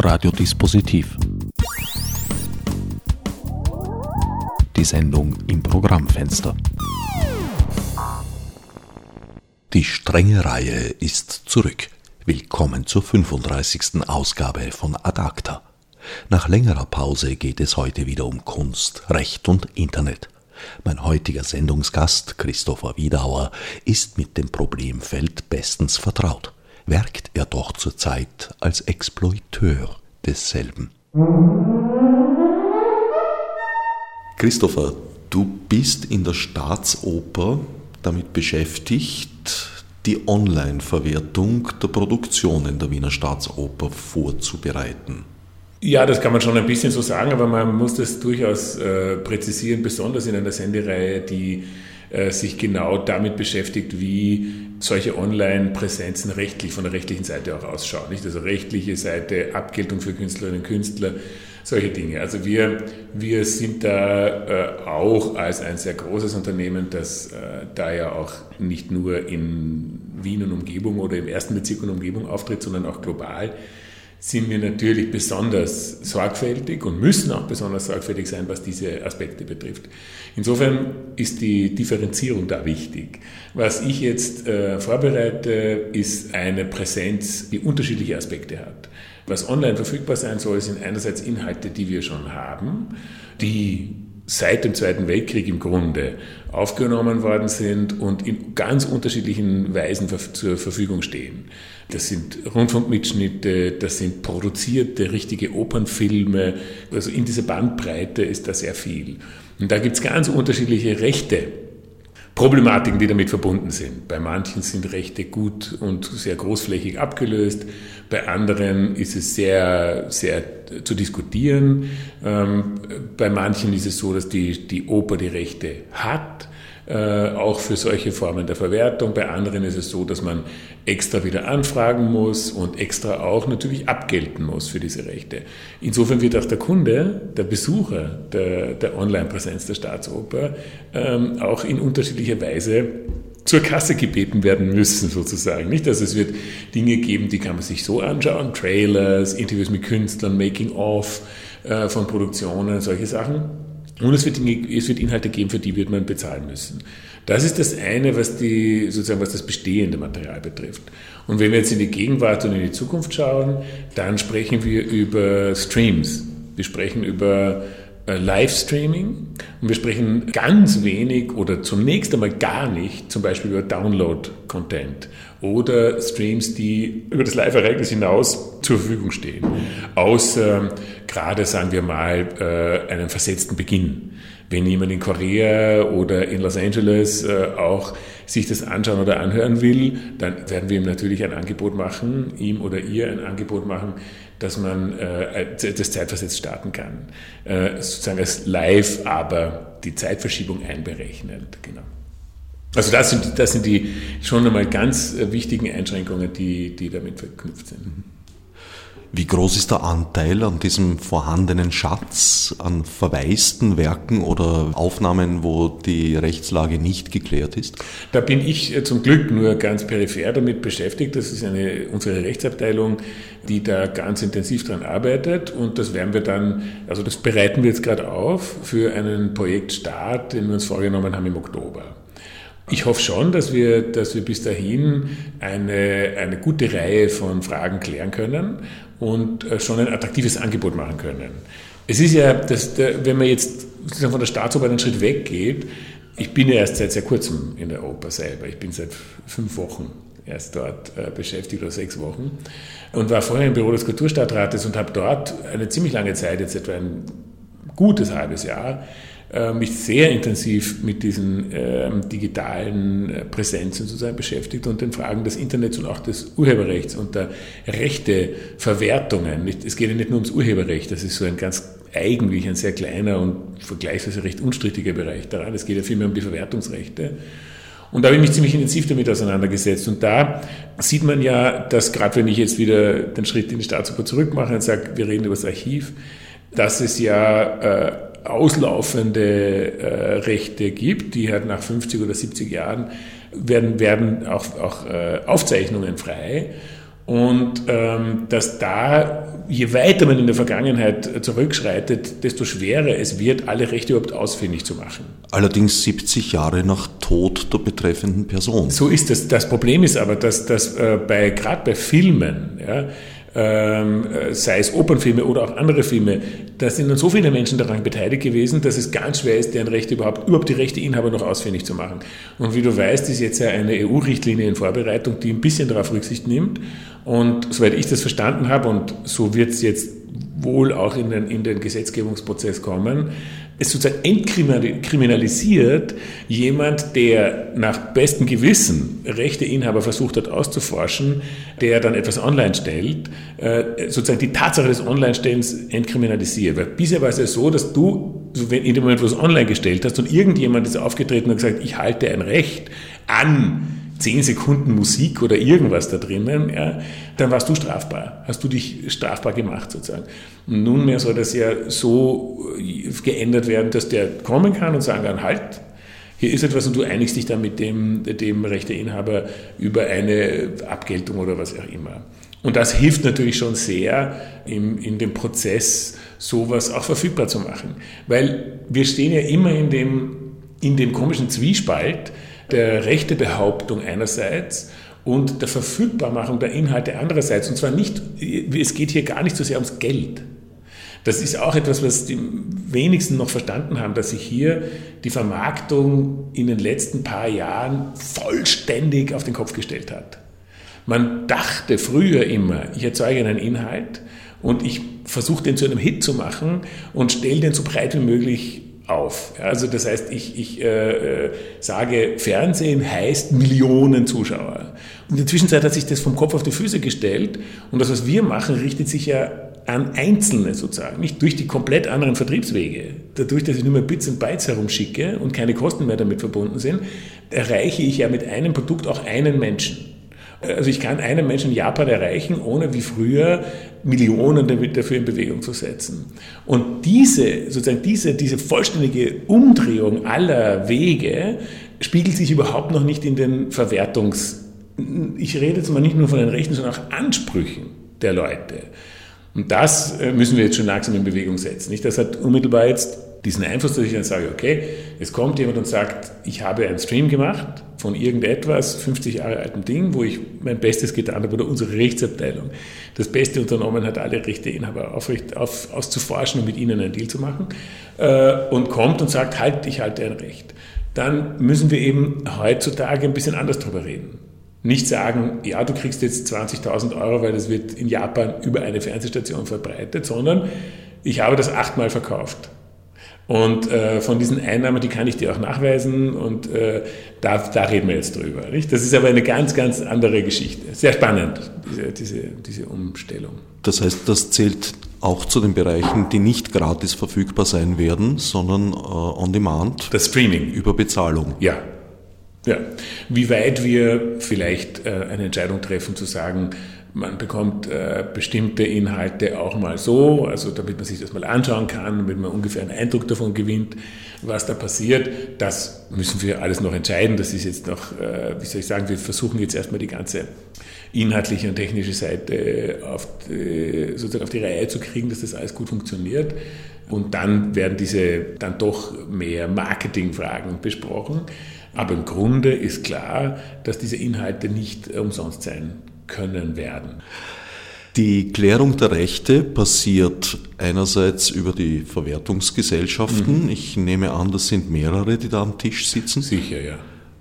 Radiodispositiv. Die Sendung im Programmfenster. Die strenge Reihe ist zurück. Willkommen zur 35. Ausgabe von Adacta. Nach längerer Pause geht es heute wieder um Kunst, Recht und Internet. Mein heutiger Sendungsgast, Christopher Wiedauer, ist mit dem Problemfeld bestens vertraut. Werkt er doch zurzeit als Exploiteur desselben. Christopher, du bist in der Staatsoper damit beschäftigt, die Online-Verwertung der Produktionen der Wiener Staatsoper vorzubereiten. Ja, das kann man schon ein bisschen so sagen, aber man muss das durchaus äh, präzisieren, besonders in einer Sendereihe, die äh, sich genau damit beschäftigt, wie solche Online-Präsenzen rechtlich, von der rechtlichen Seite auch ausschauen. Nicht? Also rechtliche Seite, Abgeltung für Künstlerinnen und Künstler, solche Dinge. Also wir, wir sind da äh, auch als ein sehr großes Unternehmen, das äh, da ja auch nicht nur in Wien und Umgebung oder im ersten Bezirk und Umgebung auftritt, sondern auch global sind wir natürlich besonders sorgfältig und müssen auch besonders sorgfältig sein, was diese Aspekte betrifft. Insofern ist die Differenzierung da wichtig. Was ich jetzt äh, vorbereite, ist eine Präsenz, die unterschiedliche Aspekte hat. Was online verfügbar sein soll, sind einerseits Inhalte, die wir schon haben, die seit dem Zweiten Weltkrieg im Grunde aufgenommen worden sind und in ganz unterschiedlichen Weisen zur Verfügung stehen. Das sind Rundfunkmitschnitte, das sind produzierte, richtige Opernfilme. Also in dieser Bandbreite ist da sehr viel. Und da gibt es ganz unterschiedliche Rechte. Problematiken, die damit verbunden sind. Bei manchen sind Rechte gut und sehr großflächig abgelöst, bei anderen ist es sehr, sehr zu diskutieren. Ähm, bei manchen ist es so, dass die, die Oper die Rechte hat äh, auch für solche Formen der Verwertung. Bei anderen ist es so, dass man extra wieder anfragen muss und extra auch natürlich abgelten muss für diese Rechte. Insofern wird auch der Kunde, der Besucher der, der Online-Präsenz der Staatsoper ähm, auch in unterschiedlicher Weise zur Kasse gebeten werden müssen, sozusagen. Nicht, also es wird Dinge geben, die kann man sich so anschauen, Trailers, Interviews mit Künstlern, Making-of äh, von Produktionen, solche Sachen. Und es wird, es wird Inhalte geben, für die wird man bezahlen müssen. Das ist das eine, was, die, sozusagen, was das bestehende Material betrifft. Und wenn wir jetzt in die Gegenwart und in die Zukunft schauen, dann sprechen wir über Streams. Wir sprechen über äh, Livestreaming und wir sprechen ganz wenig oder zunächst einmal gar nicht zum Beispiel über Download-Content oder Streams, die über das Live-Ereignis hinaus zur Verfügung stehen. Außer gerade, sagen wir mal, äh, einen versetzten Beginn. Wenn jemand in Korea oder in Los Angeles äh, auch sich das anschauen oder anhören will, dann werden wir ihm natürlich ein Angebot machen, ihm oder ihr ein Angebot machen, dass man äh, das zeitversetzt starten kann. sozusagen als live, aber die Zeitverschiebung einberechnet. Genau. Also das sind, das sind die schon einmal ganz wichtigen Einschränkungen, die, die damit verknüpft sind. Wie groß ist der Anteil an diesem vorhandenen Schatz an verwaisten Werken oder Aufnahmen, wo die Rechtslage nicht geklärt ist? Da bin ich äh, zum Glück nur ganz peripher damit beschäftigt. Das ist eine, unsere Rechtsabteilung, die da ganz intensiv dran arbeitet. Und das werden wir dann, also das bereiten wir jetzt gerade auf für einen Projektstart, den wir uns vorgenommen haben im Oktober. Ich hoffe schon, dass wir, dass wir bis dahin eine, eine gute Reihe von Fragen klären können und äh, schon ein attraktives Angebot machen können. Es ist ja, dass, wenn man jetzt von der Staatsoper einen Schritt weggeht, ich bin ja erst seit sehr kurzem in der Oper selber. Ich bin seit fünf Wochen erst dort äh, beschäftigt oder sechs Wochen und war vorher im Büro des Kulturstadtrates und habe dort eine ziemlich lange Zeit, jetzt etwa ein gutes halbes Jahr, mich sehr intensiv mit diesen äh, digitalen äh, Präsenzen sozusagen beschäftigt und den Fragen des Internets und auch des Urheberrechts und der Rechteverwertungen. Es geht ja nicht nur ums Urheberrecht, das ist so ein ganz eigentlich ein sehr kleiner und vergleichsweise recht unstrittiger Bereich daran. Es geht ja vielmehr um die Verwertungsrechte. Und da habe ich mich ziemlich intensiv damit auseinandergesetzt. Und da sieht man ja, dass gerade wenn ich jetzt wieder den Schritt in die Staatsoper zurückmache und sage, wir reden über das Archiv, dass es ja äh, auslaufende äh, Rechte gibt, die halt nach 50 oder 70 Jahren werden, werden auch, auch äh, Aufzeichnungen frei. Und ähm, dass da, je weiter man in der Vergangenheit zurückschreitet, desto schwerer es wird, alle Rechte überhaupt ausfindig zu machen. Allerdings 70 Jahre nach Tod der betreffenden Person. So ist es. Das Problem ist aber, dass, dass äh, bei, gerade bei Filmen, ja, ähm, sei es Opernfilme oder auch andere Filme, da sind dann so viele Menschen daran beteiligt gewesen, dass es ganz schwer ist, deren Rechte überhaupt, überhaupt die Rechteinhaber noch ausfindig zu machen. Und wie du weißt, ist jetzt ja eine EU-Richtlinie in Vorbereitung, die ein bisschen darauf Rücksicht nimmt. Und soweit ich das verstanden habe, und so wird es jetzt wohl auch in den, in den Gesetzgebungsprozess kommen, es sozusagen entkriminalisiert jemand, der nach bestem Gewissen Rechteinhaber versucht hat auszuforschen, der dann etwas online stellt, äh, sozusagen die Tatsache des Online-Stellens entkriminalisiert. Weil bisher war es ja so, dass du, wenn in dem Moment, wo du es online gestellt hast und irgendjemand ist aufgetreten und gesagt, ich halte ein Recht an zehn Sekunden Musik oder irgendwas da drinnen, ja, dann warst du strafbar, hast du dich strafbar gemacht sozusagen. Und nunmehr soll das ja so äh, geändert werden, dass der kommen kann und sagen kann, halt, hier ist etwas und du einigst dich dann mit dem, dem Rechteinhaber über eine Abgeltung oder was auch immer. Und das hilft natürlich schon sehr im, in dem Prozess, sowas auch verfügbar zu machen. Weil wir stehen ja immer in dem, in dem komischen Zwiespalt, der Rechtebehauptung einerseits und der Verfügbarmachung der Inhalte andererseits. Und zwar nicht, es geht hier gar nicht so sehr ums Geld. Das ist auch etwas, was die wenigsten noch verstanden haben, dass sich hier die Vermarktung in den letzten paar Jahren vollständig auf den Kopf gestellt hat. Man dachte früher immer, ich erzeuge einen Inhalt und ich versuche den zu einem Hit zu machen und stelle den so breit wie möglich auf. Also das heißt, ich, ich äh, äh, sage, Fernsehen heißt Millionen Zuschauer. Und in der Zwischenzeit hat sich das vom Kopf auf die Füße gestellt. Und das, was wir machen, richtet sich ja an Einzelne sozusagen, nicht durch die komplett anderen Vertriebswege. Dadurch, dass ich nur mehr Bits und Bytes herumschicke und keine Kosten mehr damit verbunden sind, erreiche ich ja mit einem Produkt auch einen Menschen. Also ich kann einen Menschen in Japan erreichen, ohne wie früher Millionen dafür in Bewegung zu setzen. Und diese, sozusagen diese, diese vollständige Umdrehung aller Wege spiegelt sich überhaupt noch nicht in den Verwertungs, ich rede jetzt mal nicht nur von den Rechten, sondern auch Ansprüchen der Leute. Und das äh, müssen wir jetzt schon langsam in Bewegung setzen. Das hat unmittelbar jetzt diesen Einfluss, dass ich dann sage, okay, es kommt jemand und sagt, ich habe einen Stream gemacht von irgendetwas, 50 Jahre altem Ding, wo ich mein Bestes getan habe, oder unsere Rechtsabteilung das Beste unternommen hat, alle Rechteinhaber aufrecht, auf, auszuforschen und mit ihnen einen Deal zu machen, äh, und kommt und sagt, halt, ich halte ein Recht. Dann müssen wir eben heutzutage ein bisschen anders drüber reden. Nicht sagen, ja, du kriegst jetzt 20.000 Euro, weil das wird in Japan über eine Fernsehstation verbreitet, sondern ich habe das achtmal verkauft. Und äh, von diesen Einnahmen, die kann ich dir auch nachweisen und äh, da, da reden wir jetzt drüber. Nicht? Das ist aber eine ganz, ganz andere Geschichte. Sehr spannend, diese, diese, diese Umstellung. Das heißt, das zählt auch zu den Bereichen, die nicht gratis verfügbar sein werden, sondern äh, on demand. Das Streaming. Über Bezahlung. Ja. Ja. Wie weit wir vielleicht äh, eine Entscheidung treffen zu sagen, man bekommt äh, bestimmte Inhalte auch mal so, also damit man sich das mal anschauen kann, damit man ungefähr einen Eindruck davon gewinnt, was da passiert. Das müssen wir alles noch entscheiden. Das ist jetzt noch, äh, wie soll ich sagen, wir versuchen jetzt erstmal die ganze inhaltliche und technische Seite auf die, sozusagen auf die Reihe zu kriegen, dass das alles gut funktioniert. Und dann werden diese dann doch mehr Marketingfragen besprochen. Aber im Grunde ist klar, dass diese Inhalte nicht umsonst sein können werden. Die Klärung der Rechte passiert einerseits über die Verwertungsgesellschaften. Mhm. Ich nehme an, das sind mehrere, die da am Tisch sitzen. Sicher, ja.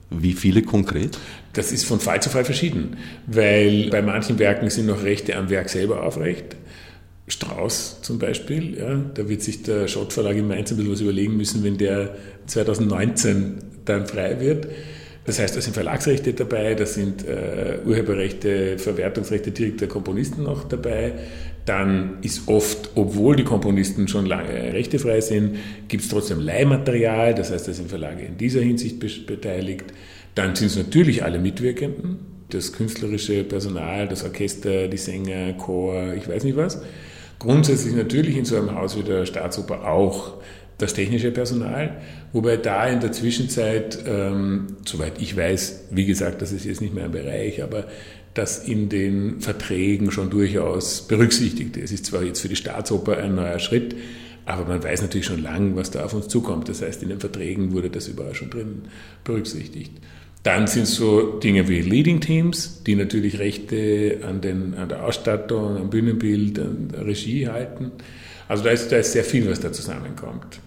Wie viele konkret? Das ist von Fall zu Fall verschieden, weil bei manchen Werken sind noch Rechte am Werk selber aufrecht. Strauß zum Beispiel, ja, da wird sich der Schott Verlag in Mainz ein bisschen was überlegen müssen, wenn der 2019 dann frei wird. Das heißt, da sind Verlagsrechte dabei, da sind äh, Urheberrechte, Verwertungsrechte direkt der Komponisten noch dabei. Dann ist oft, obwohl die Komponisten schon lange rechtefrei sind, gibt es trotzdem Leihmaterial, das heißt, da sind Verlage in dieser Hinsicht beteiligt. Dann sind es natürlich alle Mitwirkenden, das künstlerische Personal, das Orchester, die Sänger, Chor, ich weiß nicht was. Grundsätzlich natürlich in so einem Haus wie der Staatsoper auch das technische Personal, wobei da in der Zwischenzeit, ähm, soweit ich weiß, wie gesagt, das ist jetzt nicht mehr ein Bereich, aber das in den Verträgen schon durchaus berücksichtigt. Es ist zwar jetzt für die Staatsoper ein neuer Schritt, aber man weiß natürlich schon lang, was da auf uns zukommt. Das heißt, in den Verträgen wurde das überall schon drin berücksichtigt. Dann sind so Dinge wie Leading Teams, die natürlich Rechte an, den, an der Ausstattung, am Bühnenbild, an der Regie halten. Also da ist, da ist sehr viel, was da zusammenkommt,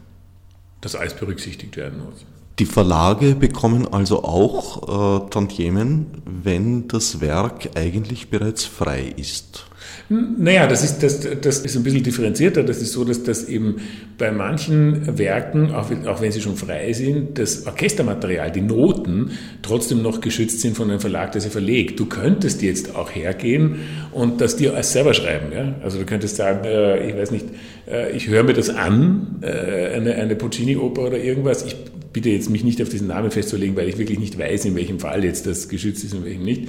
das alles berücksichtigt werden muss. Die Verlage bekommen also auch äh, Tantiemen, wenn das Werk eigentlich bereits frei ist. Naja, das ist, das, das ist ein bisschen differenzierter. Das ist so, dass das eben bei manchen Werken, auch, auch wenn sie schon frei sind, das Orchestermaterial, die Noten trotzdem noch geschützt sind von einem Verlag, der sie verlegt. Du könntest jetzt auch hergehen und das dir selber schreiben. Ja? Also du könntest sagen, äh, ich weiß nicht, äh, ich höre mir das an, äh, eine, eine Puccini-Oper oder irgendwas. Ich bitte jetzt mich nicht auf diesen Namen festzulegen, weil ich wirklich nicht weiß, in welchem Fall jetzt das geschützt ist und welchem nicht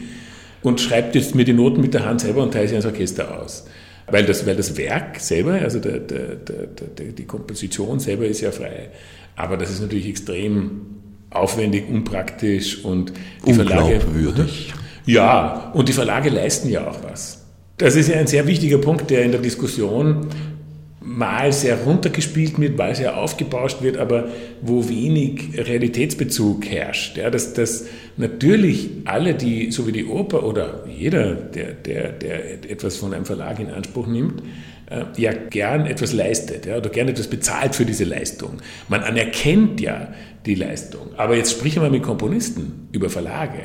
und schreibt jetzt mir die Noten mit der Hand selber und teilt sie ans Orchester aus. Weil das, weil das Werk selber, also der, der, der, die Komposition selber ist ja frei. Aber das ist natürlich extrem aufwendig, unpraktisch und die Verlage. Ja, und die Verlage leisten ja auch was. Das ist ja ein sehr wichtiger Punkt, der in der Diskussion mal sehr runtergespielt wird, mal sehr aufgebauscht wird, aber wo wenig Realitätsbezug herrscht. Ja, dass, dass natürlich alle, die, so wie die Oper oder jeder, der, der, der etwas von einem Verlag in Anspruch nimmt, äh, ja gern etwas leistet ja, oder gern etwas bezahlt für diese Leistung. Man anerkennt ja die Leistung. Aber jetzt sprich mal mit Komponisten über Verlage.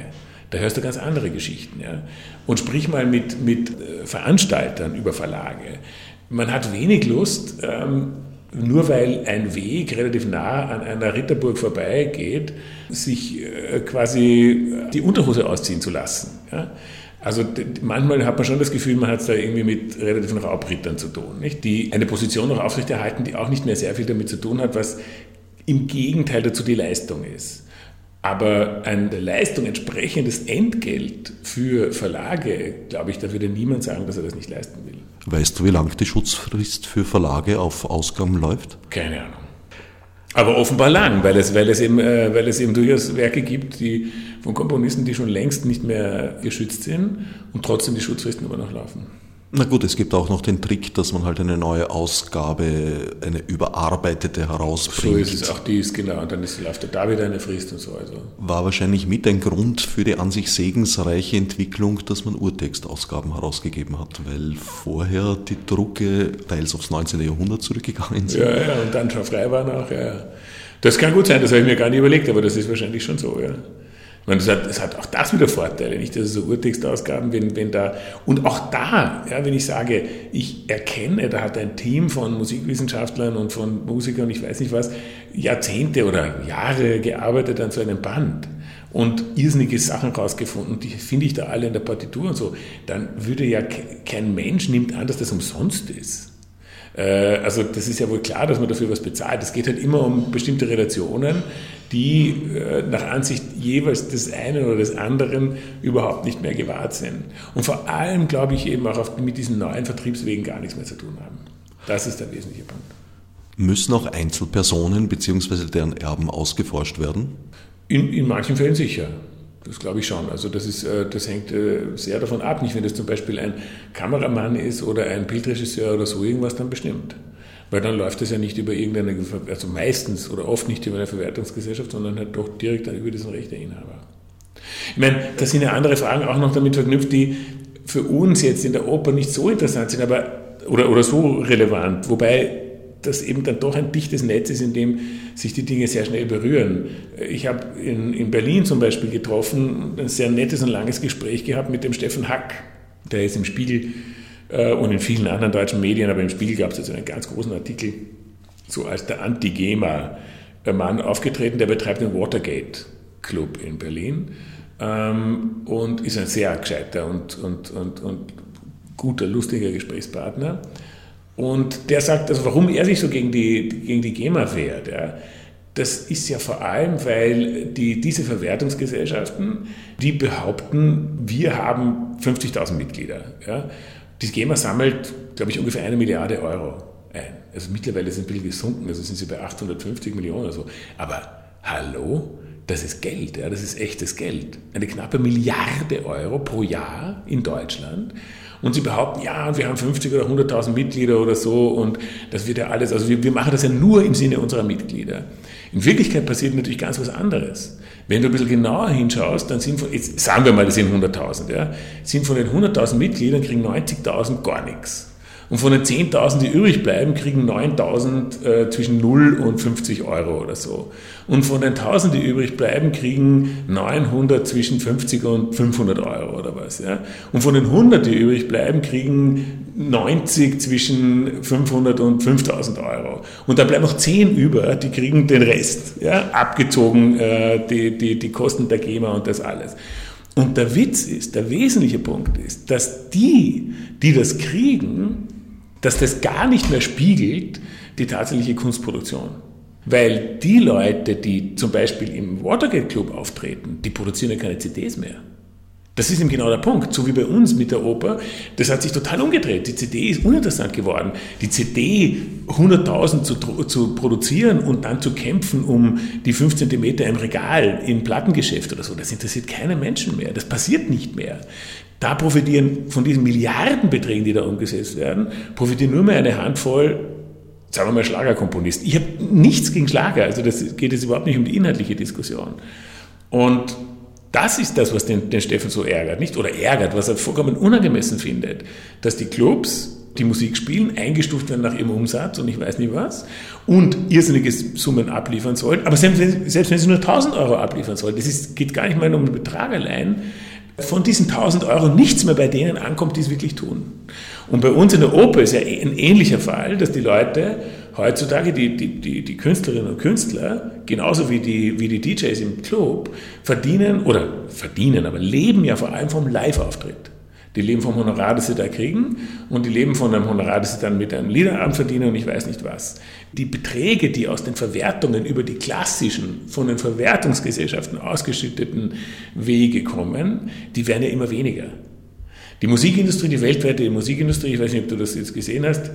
Da hörst du ganz andere Geschichten. Ja? Und sprich mal mit, mit äh, Veranstaltern über Verlage man hat wenig Lust, ähm, nur weil ein Weg relativ nah an einer Ritterburg vorbeigeht, sich äh, quasi die Unterhose ausziehen zu lassen. Ja? Also manchmal hat man schon das Gefühl, man hat es da irgendwie mit relativen Raubrittern zu tun, nicht? die eine Position noch aufrechterhalten, die auch nicht mehr sehr viel damit zu tun hat, was im Gegenteil dazu die Leistung ist. Aber ein der Leistung entsprechendes Entgelt für Verlage, glaube ich, da würde niemand sagen, dass er das nicht leisten will. Weißt du, wie lang die Schutzfrist für Verlage auf Ausgaben läuft? Keine Ahnung. Aber offenbar lang, weil es, weil, es eben, äh, weil es eben durchaus Werke gibt, die von Komponisten, die schon längst nicht mehr geschützt sind und trotzdem die Schutzfristen immer noch laufen. Na gut, es gibt auch noch den Trick, dass man halt eine neue Ausgabe, eine überarbeitete herausbringt. So ist es, auch dies, genau. Und dann ist, läuft da wieder eine Frist und so. Also. War wahrscheinlich mit ein Grund für die an sich segensreiche Entwicklung, dass man Urtextausgaben herausgegeben hat, weil vorher die Drucke teils aufs 19. Jahrhundert zurückgegangen sind. Ja, ja, und dann schon frei waren auch, ja. Das kann gut sein, das habe ich mir gar nicht überlegt, aber das ist wahrscheinlich schon so, ja. Und es hat, es hat auch das wieder Vorteile, nicht? Also so Urtextausgaben, wenn, wenn da, und auch da, ja, wenn ich sage, ich erkenne, da hat ein Team von Musikwissenschaftlern und von Musikern, ich weiß nicht was, Jahrzehnte oder Jahre gearbeitet an so einem Band und irrsinnige Sachen rausgefunden, die finde ich da alle in der Partitur und so, dann würde ja kein Mensch nimmt an, dass das umsonst ist. Äh, also das ist ja wohl klar, dass man dafür was bezahlt. Es geht halt immer um bestimmte Relationen, die äh, nach Ansicht jeweils des einen oder des anderen überhaupt nicht mehr gewahrt sind. Und vor allem glaube ich eben auch mit diesen neuen Vertriebswegen gar nichts mehr zu tun haben. Das ist der wesentliche Punkt. Müssen auch Einzelpersonen bzw. deren Erben ausgeforscht werden? In, in manchen Fällen sicher. Das glaube ich schon. Also das, ist, äh, das hängt äh, sehr davon ab. Nicht, wenn das zum Beispiel ein Kameramann ist oder ein Bildregisseur oder so irgendwas, dann bestimmt. Weil dann läuft das ja nicht über irgendeine, also meistens oder oft nicht über eine Verwertungsgesellschaft, sondern halt doch direkt über diesen Rechteinhaber. Ich meine, da sind ja andere Fragen auch noch damit verknüpft, die für uns jetzt in der Oper nicht so interessant sind, aber oder, oder so relevant, wobei das eben dann doch ein dichtes Netz ist, in dem sich die Dinge sehr schnell berühren. Ich habe in, in Berlin zum Beispiel getroffen, ein sehr nettes und langes Gespräch gehabt mit dem Steffen Hack, der ist im Spiegel äh, und in vielen anderen deutschen Medien, aber im Spiegel gab es jetzt einen ganz großen Artikel, so als der Anti-GEMA-Mann aufgetreten, der betreibt den Watergate-Club in Berlin ähm, und ist ein sehr gescheiter und, und, und, und guter, lustiger Gesprächspartner. Und der sagt, also warum er sich so gegen die, gegen die GEMA wehrt. Ja, das ist ja vor allem, weil die, diese Verwertungsgesellschaften, die behaupten, wir haben 50.000 Mitglieder. Ja. Die GEMA sammelt, glaube ich, ungefähr eine Milliarde Euro ein. Also mittlerweile sind ein bisschen gesunken, also sind sie bei 850 Millionen oder so. Aber hallo, Das ist Geld, ja, das ist echtes Geld. Eine knappe Milliarde Euro pro Jahr in Deutschland. Und sie behaupten, ja, wir haben 50 oder 100.000 Mitglieder oder so und das wird ja alles, also wir, wir machen das ja nur im Sinne unserer Mitglieder. In Wirklichkeit passiert natürlich ganz was anderes. Wenn du ein bisschen genauer hinschaust, dann sind von, jetzt sagen wir mal, das sind 100.000, ja, sind von den 100.000 Mitgliedern kriegen 90.000 gar nichts. Und von den 10.000, die übrig bleiben, kriegen 9.000 äh, zwischen 0 und 50 Euro oder so. Und von den 1.000, die übrig bleiben, kriegen 900 zwischen 50 und 500 Euro oder was. Ja? Und von den 100, die übrig bleiben, kriegen 90 zwischen 500 und 5.000 Euro. Und da bleiben noch 10 über, die kriegen den Rest, ja? abgezogen äh, die, die, die Kosten der GEMA und das alles. Und der Witz ist, der wesentliche Punkt ist, dass die, die das kriegen, dass das gar nicht mehr spiegelt die tatsächliche Kunstproduktion. Weil die Leute, die zum Beispiel im Watergate Club auftreten, die produzieren ja keine CDs mehr. Das ist eben genau der Punkt. So wie bei uns mit der Oper, das hat sich total umgedreht. Die CD ist uninteressant geworden. Die CD 100.000 zu, zu produzieren und dann zu kämpfen um die 5 cm im Regal im Plattengeschäft oder so, das interessiert keinen Menschen mehr. Das passiert nicht mehr. Da profitieren von diesen Milliardenbeträgen, die da umgesetzt werden, profitieren nur mehr eine Handvoll, sagen wir mal, Schlagerkomponisten. Ich habe nichts gegen Schlager, also das geht jetzt überhaupt nicht um die inhaltliche Diskussion. Und das ist das, was den, den Steffen so ärgert, nicht? Oder ärgert, was er vollkommen unangemessen findet, dass die Clubs die Musik spielen, eingestuft werden nach ihrem Umsatz und ich weiß nicht was, und irrsinnige Summen abliefern sollen. Aber selbst wenn, selbst wenn sie nur 1000 Euro abliefern sollen, das ist, geht gar nicht mal um den Betrag allein, von diesen 1000 Euro nichts mehr bei denen ankommt, die es wirklich tun. Und bei uns in der Oper ist ja ein ähnlicher Fall, dass die Leute heutzutage, die, die, die, die Künstlerinnen und Künstler, genauso wie die, wie die DJs im Club, verdienen, oder verdienen, aber leben ja vor allem vom Live-Auftritt. Die leben vom Honorar, das sie da kriegen und die leben von einem Honorar, das sie dann mit einem Liederabend verdienen und ich weiß nicht was. Die Beträge, die aus den Verwertungen über die klassischen, von den Verwertungsgesellschaften ausgeschütteten Wege kommen, die werden ja immer weniger. Die Musikindustrie, die weltweite Musikindustrie, ich weiß nicht, ob du das jetzt gesehen hast,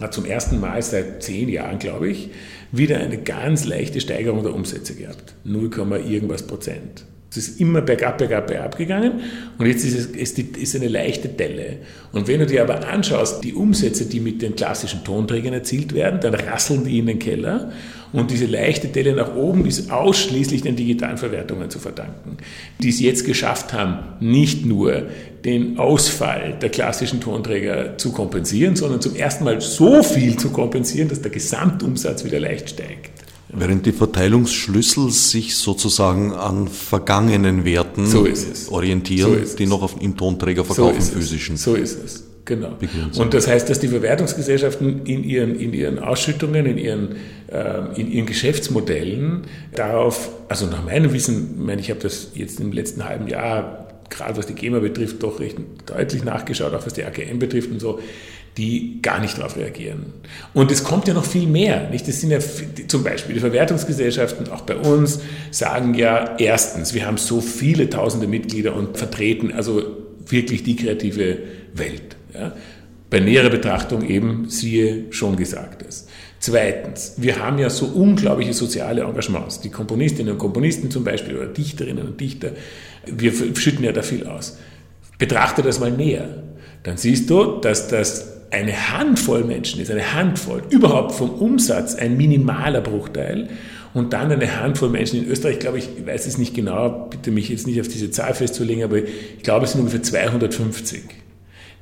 hat zum ersten Mal seit zehn Jahren, glaube ich, wieder eine ganz leichte Steigerung der Umsätze gehabt. 0, irgendwas Prozent. Es ist immer bergab, bergab, bergab gegangen und jetzt ist es ist, ist eine leichte Delle. Und wenn du dir aber anschaust, die Umsätze, die mit den klassischen Tonträgern erzielt werden, dann rasseln die in den Keller und diese leichte Delle nach oben ist ausschließlich den digitalen Verwertungen zu verdanken, die es jetzt geschafft haben, nicht nur den Ausfall der klassischen Tonträger zu kompensieren, sondern zum ersten Mal so viel zu kompensieren, dass der Gesamtumsatz wieder leicht steigt. Während die Verteilungsschlüssel sich sozusagen an vergangenen Werten so orientieren, so die noch auf, im Tonträger verkaufen, so physischen. So ist es. Genau. Und das heißt, dass die Verwertungsgesellschaften in ihren, in ihren Ausschüttungen, in ihren, äh, in ihren Geschäftsmodellen darauf, also nach meinem Wissen, ich, meine, ich habe das jetzt im letzten halben Jahr, gerade was die GEMA betrifft, doch recht deutlich nachgeschaut, auch was die AKM betrifft und so, die gar nicht darauf reagieren. Und es kommt ja noch viel mehr. Nicht? Das sind ja zum Beispiel die Verwertungsgesellschaften, auch bei uns, sagen ja erstens, wir haben so viele tausende Mitglieder und vertreten also wirklich die kreative Welt. Ja? Bei näherer Betrachtung eben, siehe schon Gesagtes. Zweitens, wir haben ja so unglaubliche soziale Engagements. Die Komponistinnen und Komponisten zum Beispiel oder Dichterinnen und Dichter, wir schütten ja da viel aus. Betrachte das mal näher. Dann siehst du, dass das eine Handvoll Menschen ist, eine Handvoll, überhaupt vom Umsatz ein minimaler Bruchteil und dann eine Handvoll Menschen in Österreich, glaube ich, ich weiß es nicht genau, bitte mich jetzt nicht auf diese Zahl festzulegen, aber ich glaube, es sind ungefähr 250,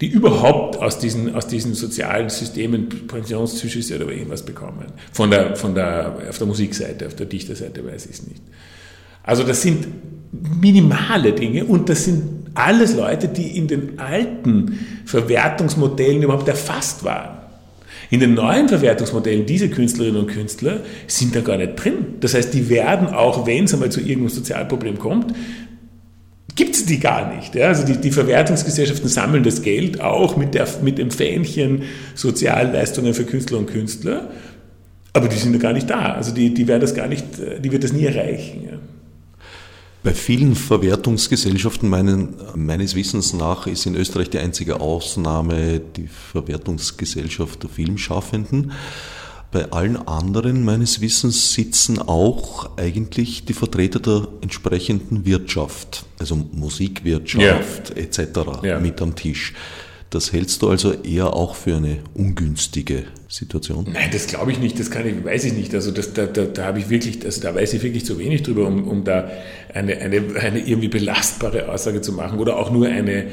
die überhaupt aus diesen, aus diesen sozialen Systemen Pensionszuschüsse oder irgendwas bekommen. Von der, von der, auf der Musikseite, auf der Dichterseite weiß ich es nicht. Also das sind minimale Dinge und das sind alles Leute, die in den alten Verwertungsmodellen überhaupt erfasst waren. In den neuen Verwertungsmodellen, diese Künstlerinnen und Künstler sind da gar nicht drin. Das heißt, die werden auch, wenn es einmal zu irgendeinem Sozialproblem kommt, gibt es die gar nicht. Ja? Also die, die, Verwertungsgesellschaften sammeln das Geld auch mit, der, mit dem Fähnchen Sozialleistungen für Künstler und Künstler, aber die sind da gar nicht da. Also die, die, werden das gar nicht, die wird das nie erreichen. Ja? Bei vielen Verwertungsgesellschaften meinen, meines Wissens nach ist in Österreich die einzige Ausnahme die Verwertungsgesellschaft der Filmschaffenden. Bei allen anderen meines Wissens sitzen auch eigentlich die Vertreter der entsprechenden Wirtschaft, also Musikwirtschaft ja. etc. Ja. mit am Tisch. Das hältst du also eher auch für eine ungünstige Situation? Nein, das glaube ich nicht, das kann ich, weiß ich nicht. Also das, da, da, da habe ich wirklich, also da weiß ich wirklich zu wenig drüber, um, um da eine, eine, eine irgendwie belastbare Aussage zu machen oder auch nur eine,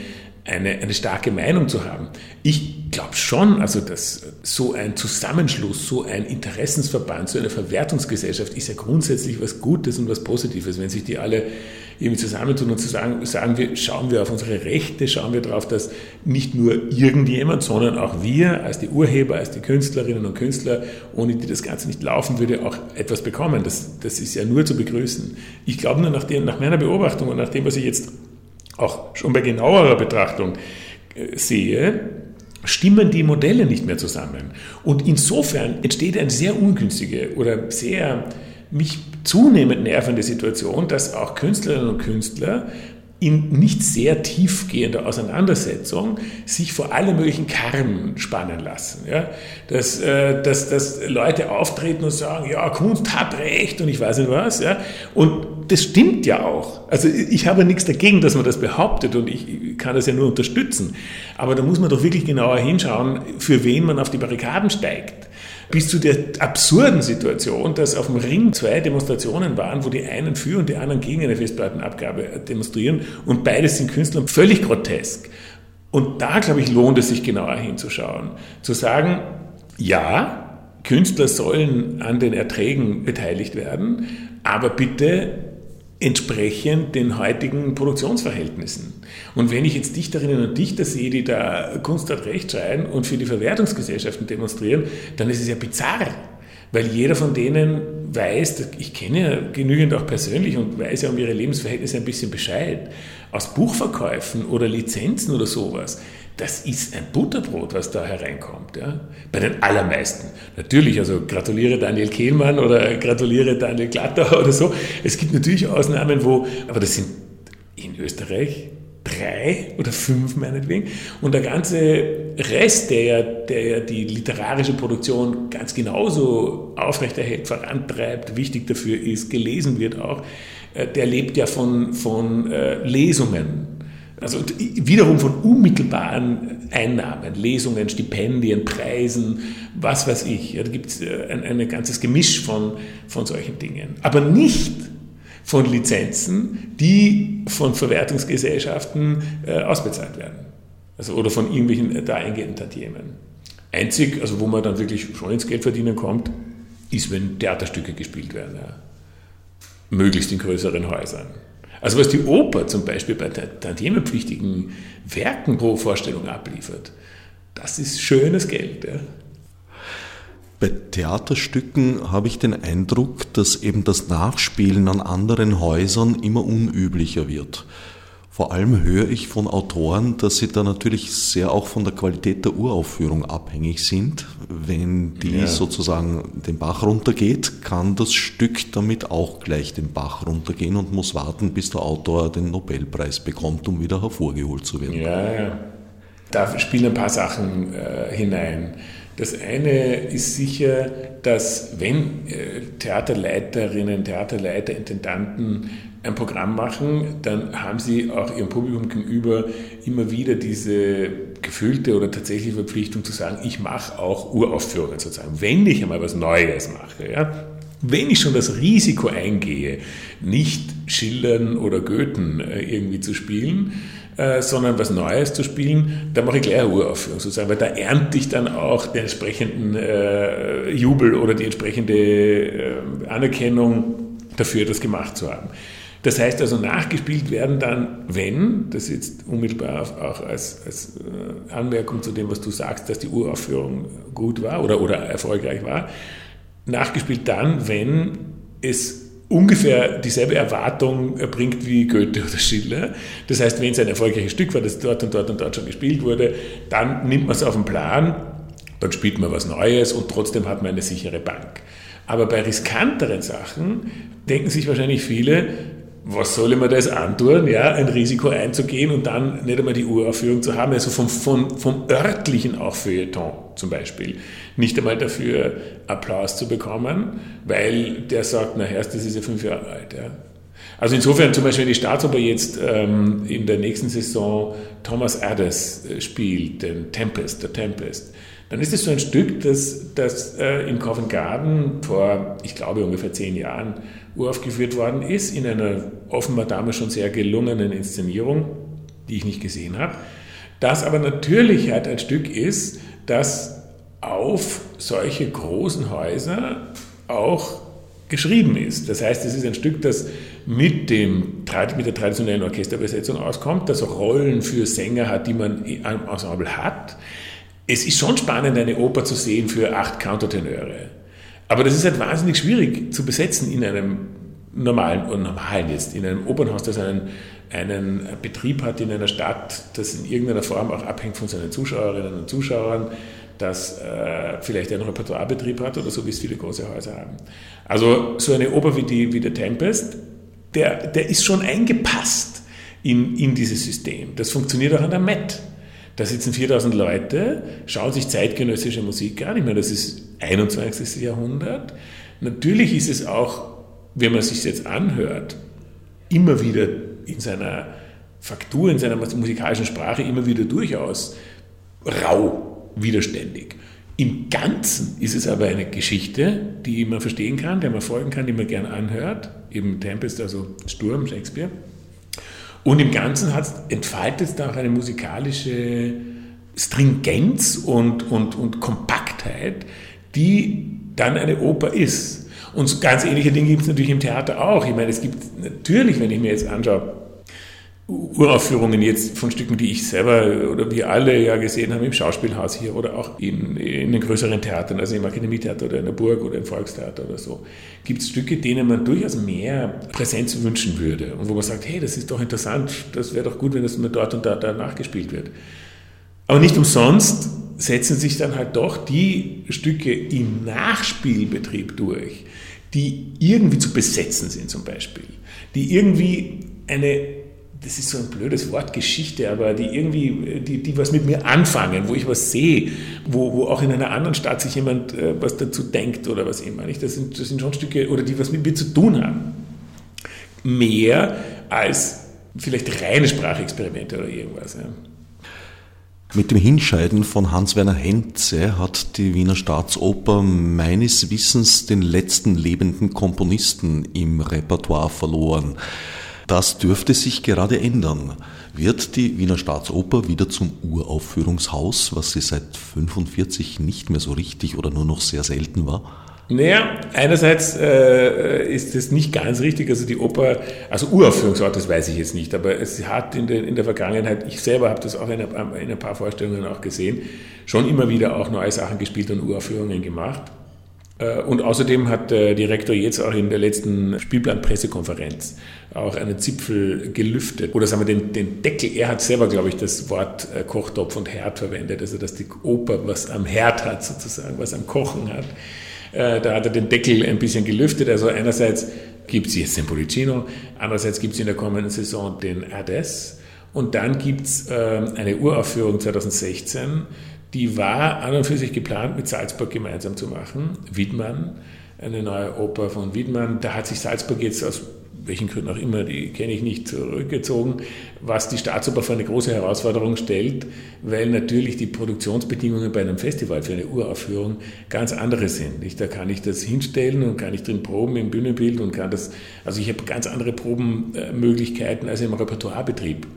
eine, eine starke Meinung zu haben. Ich glaube schon, also dass so ein Zusammenschluss, so ein Interessensverband, so eine Verwertungsgesellschaft ist ja grundsätzlich was Gutes und was Positives, wenn sich die alle irgendwie zusammentun und zu sagen, sagen wir, schauen wir auf unsere Rechte, schauen wir darauf, dass nicht nur irgendjemand, sondern auch wir als die Urheber, als die Künstlerinnen und Künstler, ohne die das Ganze nicht laufen würde, auch etwas bekommen. Das, das ist ja nur zu begrüßen. Ich glaube nur nach, dem, nach meiner Beobachtung und nach dem, was ich jetzt auch schon bei genauerer Betrachtung äh, sehe, stimmen die Modelle nicht mehr zusammen. Und insofern entsteht eine sehr ungünstige oder sehr mich zunehmend nervende Situation, dass auch Künstlerinnen und Künstler in nicht sehr tiefgehender Auseinandersetzung sich vor alle möglichen Karren spannen lassen. Ja? Dass, äh, dass, dass Leute auftreten und sagen, ja, Kunst hat recht und ich weiß nicht was. Ja? Und das stimmt ja auch. Also ich habe nichts dagegen, dass man das behauptet und ich kann das ja nur unterstützen. Aber da muss man doch wirklich genauer hinschauen, für wen man auf die Barrikaden steigt bis zu der absurden Situation, dass auf dem Ring zwei Demonstrationen waren, wo die einen für und die anderen gegen eine Festplattenabgabe demonstrieren und beides sind Künstler völlig grotesk. Und da, glaube ich, lohnt es sich genauer hinzuschauen. Zu sagen, ja, Künstler sollen an den Erträgen beteiligt werden, aber bitte entsprechend den heutigen Produktionsverhältnissen. Und wenn ich jetzt Dichterinnen und Dichter sehe, die da Kunst hat Recht schreien und für die Verwertungsgesellschaften demonstrieren, dann ist es ja bizarr, weil jeder von denen weiß, ich kenne ja genügend auch persönlich und weiß ja um ihre Lebensverhältnisse ein bisschen Bescheid, aus Buchverkäufen oder Lizenzen oder sowas das ist ein Butterbrot, was da hereinkommt. Ja? Bei den allermeisten. Natürlich, also gratuliere Daniel Kehlmann oder gratuliere Daniel Glatter oder so. Es gibt natürlich Ausnahmen, wo, aber das sind in Österreich drei oder fünf meinetwegen. Und der ganze Rest, der ja, der ja die literarische Produktion ganz genauso aufrechterhält, vorantreibt, wichtig dafür ist, gelesen wird auch, äh, der lebt ja von, von äh, Lesungen also wiederum von unmittelbaren Einnahmen, Lesungen, Stipendien, Preisen, was weiß ich. Ja, da gibt es äh, ein, ein ganzes Gemisch von, von solchen Dingen. Aber nicht von Lizenzen, die von Verwertungsgesellschaften äh, ausbezahlt werden. Also, oder von irgendwelchen äh, da eingehenden Tantiemen. Einzig, also wo man dann wirklich schon ins Geld verdienen kommt, ist, wenn Theaterstücke gespielt werden. Ja. Möglichst in größeren Häusern. Also was die Oper zum Beispiel bei tantiemepflichtigen Werken pro Vorstellung abliefert, das ist schönes Geld. Ja. Bei Theaterstücken habe ich den Eindruck, dass eben das Nachspielen an anderen Häusern immer unüblicher wird. Vor allem höre ich von Autoren, dass sie da natürlich sehr auch von der Qualität der Uraufführung abhängig sind. Wenn die ja. sozusagen den Bach runtergeht, kann das Stück damit auch gleich den Bach runtergehen und muss warten, bis der Autor den Nobelpreis bekommt, um wieder hervorgeholt zu werden. Ja, ja. Da spielen ein paar Sachen äh, hinein. Das eine ist sicher, dass wenn äh, Theaterleiterinnen, Theaterleiter, Intendanten ein Programm machen, dann haben sie auch ihrem Publikum gegenüber immer wieder diese gefühlte oder tatsächliche Verpflichtung zu sagen, ich mache auch Uraufführungen sozusagen, wenn ich einmal was Neues mache. Ja? Wenn ich schon das Risiko eingehe, nicht Schildern oder Goethen äh, irgendwie zu spielen, äh, sondern was Neues zu spielen, da mache ich gleich eine Uraufführung sozusagen, weil da ernte ich dann auch den entsprechenden äh, Jubel oder die entsprechende Anerkennung dafür, das gemacht zu haben. Das heißt also, nachgespielt werden dann, wenn, das jetzt unmittelbar auch als, als äh, Anmerkung zu dem, was du sagst, dass die Uraufführung gut war oder, oder erfolgreich war, nachgespielt dann, wenn es ungefähr dieselbe Erwartung bringt wie Goethe oder Schiller. Das heißt, wenn es ein erfolgreiches Stück war, das dort und dort und dort schon gespielt wurde, dann nimmt man es auf den Plan, dann spielt man was Neues und trotzdem hat man eine sichere Bank. Aber bei riskanteren Sachen denken sich wahrscheinlich viele, was soll ich mir das antun, ja, ein Risiko einzugehen und dann nicht einmal die Uraufführung zu haben, also vom, vom, vom örtlichen auch Feuilleton zum Beispiel, nicht einmal dafür Applaus zu bekommen, weil der sagt, na Herr, das ist ja fünf Jahre alt. Ja. Also insofern zum Beispiel, wenn die Staatsoper jetzt ähm, in der nächsten Saison Thomas Addis äh, spielt, den Tempest, der Tempest, dann ist es so ein Stück, das, das äh, in Covent Garden vor, ich glaube, ungefähr zehn Jahren uraufgeführt worden ist, in einer offenbar damals schon sehr gelungenen Inszenierung, die ich nicht gesehen habe. Das aber natürlich halt ein Stück ist, das auf solche großen Häuser auch geschrieben ist. Das heißt, es ist ein Stück, das mit, dem, mit der traditionellen Orchesterbesetzung auskommt, das Rollen für Sänger hat, die man im Ensemble hat. Es ist schon spannend, eine Oper zu sehen für acht Countertenöre. Aber das ist halt wahnsinnig schwierig zu besetzen in einem normalen, und normalen jetzt, in einem Opernhaus, das einen, einen Betrieb hat in einer Stadt, das in irgendeiner Form auch abhängt von seinen Zuschauerinnen und Zuschauern, das äh, vielleicht einen Repertoirebetrieb hat oder so, wie es viele große Häuser haben. Also so eine Oper wie, die, wie der Tempest, der, der ist schon eingepasst in, in dieses System. Das funktioniert auch an der Met. Da sitzen 4000 Leute, schauen sich zeitgenössische Musik an. Ich meine, das ist 21. Jahrhundert. Natürlich ist es auch, wenn man sich jetzt anhört, immer wieder in seiner Faktur, in seiner musikalischen Sprache immer wieder durchaus rau, widerständig. Im Ganzen ist es aber eine Geschichte, die man verstehen kann, der man folgen kann, die man gern anhört. Eben Tempest, also Sturm, Shakespeare. Und im Ganzen entfaltet es da auch eine musikalische Stringenz und, und, und Kompaktheit, die dann eine Oper ist. Und ganz ähnliche Dinge gibt es natürlich im Theater auch. Ich meine, es gibt natürlich, wenn ich mir jetzt anschaue, Uraufführungen jetzt von Stücken, die ich selber oder wir alle ja gesehen haben im Schauspielhaus hier oder auch in, in den größeren Theatern, also im Akademietheater oder in der Burg oder im Volkstheater oder so, gibt es Stücke, denen man durchaus mehr Präsenz wünschen würde und wo man sagt, hey, das ist doch interessant, das wäre doch gut, wenn das mal dort und da, da nachgespielt wird. Aber nicht umsonst setzen sich dann halt doch die Stücke im Nachspielbetrieb durch, die irgendwie zu besetzen sind zum Beispiel, die irgendwie eine das ist so ein blödes Wort, Geschichte, aber die irgendwie, die, die was mit mir anfangen, wo ich was sehe, wo, wo auch in einer anderen Stadt sich jemand äh, was dazu denkt oder was immer. Nicht? Das, sind, das sind schon Stücke, oder die was mit mir zu tun haben. Mehr als vielleicht reine Sprachexperimente oder irgendwas. Ja. Mit dem Hinscheiden von Hans-Werner Henze hat die Wiener Staatsoper meines Wissens den letzten lebenden Komponisten im Repertoire verloren. Das dürfte sich gerade ändern. Wird die Wiener Staatsoper wieder zum Uraufführungshaus, was sie seit 45 nicht mehr so richtig oder nur noch sehr selten war? Naja, einerseits äh, ist das nicht ganz richtig. Also die Oper, also Uraufführungsort, das weiß ich jetzt nicht, aber es hat in der, in der Vergangenheit, ich selber habe das auch in, in ein paar Vorstellungen auch gesehen, schon immer wieder auch neue Sachen gespielt und Uraufführungen gemacht. Äh, und außerdem hat der Direktor jetzt auch in der letzten Spielplan-Pressekonferenz auch einen Zipfel gelüftet. Oder sagen wir den, den Deckel. Er hat selber, glaube ich, das Wort äh, Kochtopf und Herd verwendet. Also, dass die Oper was am Herd hat, sozusagen, was am Kochen hat. Äh, da hat er den Deckel ein bisschen gelüftet. Also, einerseits gibt es jetzt den Policino, andererseits gibt es in der kommenden Saison den Ades. Und dann gibt es eine Uraufführung 2016 die war an und für sich geplant, mit Salzburg gemeinsam zu machen. Wiedmann, eine neue Oper von Wiedmann. Da hat sich Salzburg jetzt aus welchen Gründen auch immer, die kenne ich nicht, zurückgezogen, was die Staatsoper für eine große Herausforderung stellt, weil natürlich die Produktionsbedingungen bei einem Festival für eine Uraufführung ganz andere sind. Da kann ich das hinstellen und kann ich drin proben im Bühnenbild und kann das, also ich habe ganz andere Probenmöglichkeiten als im Repertoirebetrieb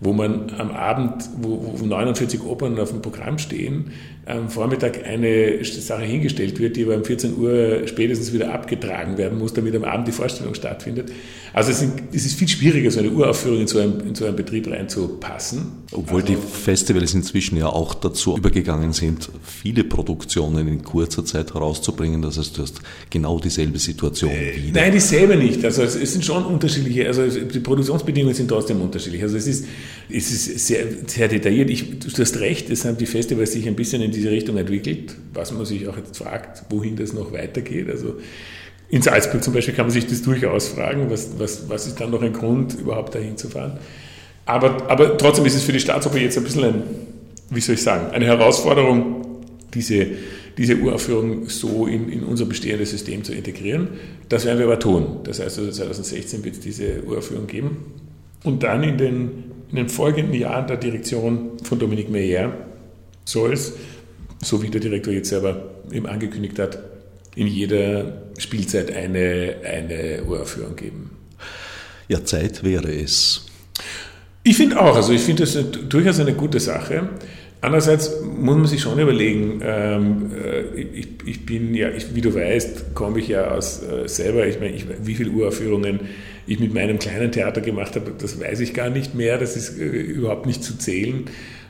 wo man am Abend, wo, wo 49 Opern auf dem Programm stehen, am Vormittag eine Sache hingestellt wird, die aber um 14 Uhr spätestens wieder abgetragen werden muss, damit am Abend die Vorstellung stattfindet. Also es, sind, es ist viel schwieriger, so eine Uraufführung in so einen, in so einen Betrieb reinzupassen. Obwohl also, die Festivals inzwischen ja auch dazu übergegangen sind, viele Produktionen in kurzer Zeit herauszubringen. Das heißt, du hast genau dieselbe Situation äh, wieder. Nein, dieselbe nicht. Also es, es sind schon unterschiedliche, also die Produktionsbedingungen sind trotzdem unterschiedlich. Also es ist, es ist sehr, sehr detailliert. Ich, du hast recht, es haben die Festivals sich ein bisschen in diese Richtung entwickelt, was man sich auch jetzt fragt, wohin das noch weitergeht. Also In Salzburg zum Beispiel kann man sich das durchaus fragen, was, was, was ist dann noch ein Grund, überhaupt dahin zu fahren. Aber, aber trotzdem ist es für die Staatsoper jetzt ein bisschen ein, wie soll ich sagen, eine Herausforderung, diese, diese Uraufführung so in, in unser bestehendes System zu integrieren. Das werden wir aber tun. Das heißt, also 2016 wird es diese Uraufführung geben. Und dann in den, in den folgenden Jahren der Direktion von Dominique Meyer soll es, so wie der Direktor jetzt selber eben angekündigt hat, in jeder Spielzeit eine, eine Uraufführung geben. Ja, Zeit wäre es. Ich finde auch, also ich finde das durchaus eine gute Sache. Andererseits muss man sich schon überlegen, ähm, äh, ich, ich, bin ja, ich, wie du weißt, komme ich ja aus äh, selber, ich meine, wie viele Uraufführungen ich mit meinem kleinen Theater gemacht habe, das weiß ich gar nicht mehr, das ist äh, überhaupt nicht zu zählen.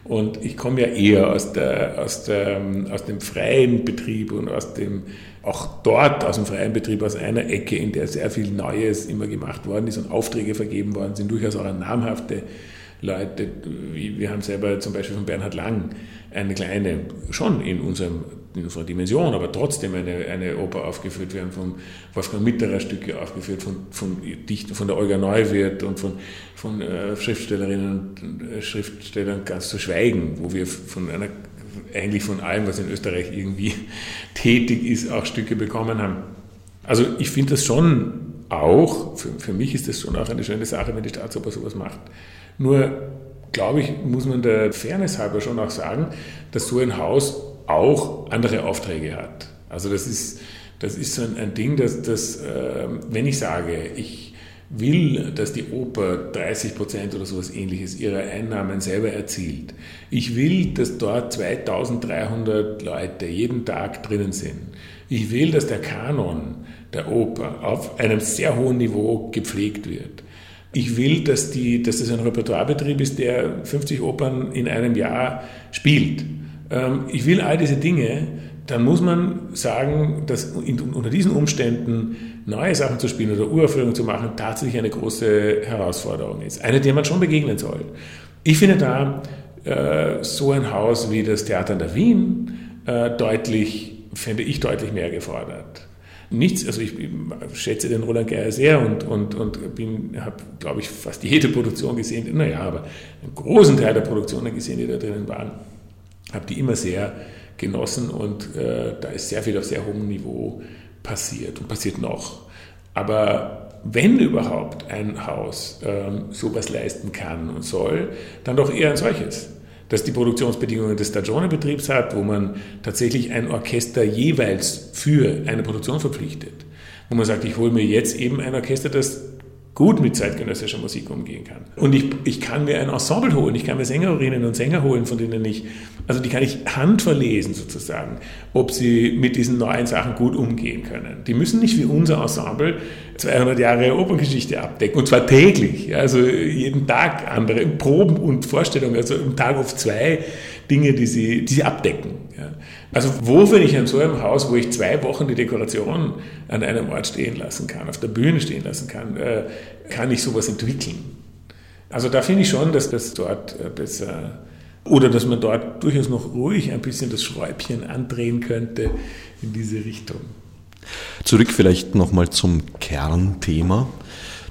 Und ich komme ja eher aus, der, aus, der, aus dem freien Betrieb und aus dem, auch dort aus dem freien Betrieb, aus einer Ecke, in der sehr viel Neues immer gemacht worden ist und Aufträge vergeben worden sind, durchaus auch an namhafte Leute, wie wir haben selber zum Beispiel von Bernhard Lang eine kleine, schon in, unserem, in unserer Dimension, aber trotzdem eine, eine Oper aufgeführt. Wir haben von Wolfgang Mitterer Stücke aufgeführt, von, von, Dicht, von der Olga Neuwirth und von, von äh, Schriftstellerinnen und äh, Schriftstellern ganz zu schweigen, wo wir von einer, eigentlich von allem, was in Österreich irgendwie tätig ist, auch Stücke bekommen haben. Also ich finde das schon auch, für, für mich ist das schon auch eine schöne Sache, wenn die Staatsoper sowas macht. Nur, glaube ich, muss man der Fairness halber schon auch sagen, dass so ein Haus auch andere Aufträge hat. Also das ist, das ist so ein, ein Ding, dass, dass äh, wenn ich sage, ich will, dass die Oper 30 Prozent oder sowas ähnliches ihrer Einnahmen selber erzielt. Ich will, dass dort 2300 Leute jeden Tag drinnen sind. Ich will, dass der Kanon der Oper auf einem sehr hohen Niveau gepflegt wird. Ich will, dass, die, dass das ein Repertoirebetrieb ist, der 50 Opern in einem Jahr spielt. Ähm, ich will all diese Dinge, dann muss man sagen, dass unter diesen Umständen neue Sachen zu spielen oder Uraufführungen zu machen tatsächlich eine große Herausforderung ist. Eine, der man schon begegnen soll. Ich finde da äh, so ein Haus wie das Theater in der Wien äh, deutlich, fände ich deutlich mehr gefordert nichts, also ich schätze den Roland Geier sehr und, und, und habe, glaube ich, fast jede Produktion gesehen, naja, aber einen großen Teil der Produktionen gesehen, die da drinnen waren, habe die immer sehr genossen und äh, da ist sehr viel auf sehr hohem Niveau passiert und passiert noch. Aber wenn überhaupt ein Haus ähm, sowas leisten kann und soll, dann doch eher ein solches das die Produktionsbedingungen des Stagione-Betriebs hat, wo man tatsächlich ein Orchester jeweils für eine Produktion verpflichtet. Wo man sagt, ich hole mir jetzt eben ein Orchester, das gut mit zeitgenössischer Musik umgehen kann. Und ich, ich kann mir ein Ensemble holen, ich kann mir Sängerinnen und Sänger holen, von denen ich, also die kann ich handverlesen sozusagen, ob sie mit diesen neuen Sachen gut umgehen können. Die müssen nicht wie unser Ensemble 200 Jahre Operngeschichte abdecken, und zwar täglich, also jeden Tag andere Proben und Vorstellungen, also im Tag auf zwei Dinge, die sie, die sie abdecken. Ja. Also wo finde ich an so einem Haus, wo ich zwei Wochen die Dekoration an einem Ort stehen lassen kann, auf der Bühne stehen lassen kann, äh, kann ich sowas entwickeln? Also da finde ich schon, dass das dort äh, besser oder dass man dort durchaus noch ruhig ein bisschen das Schräubchen andrehen könnte in diese Richtung. Zurück vielleicht nochmal zum Kernthema.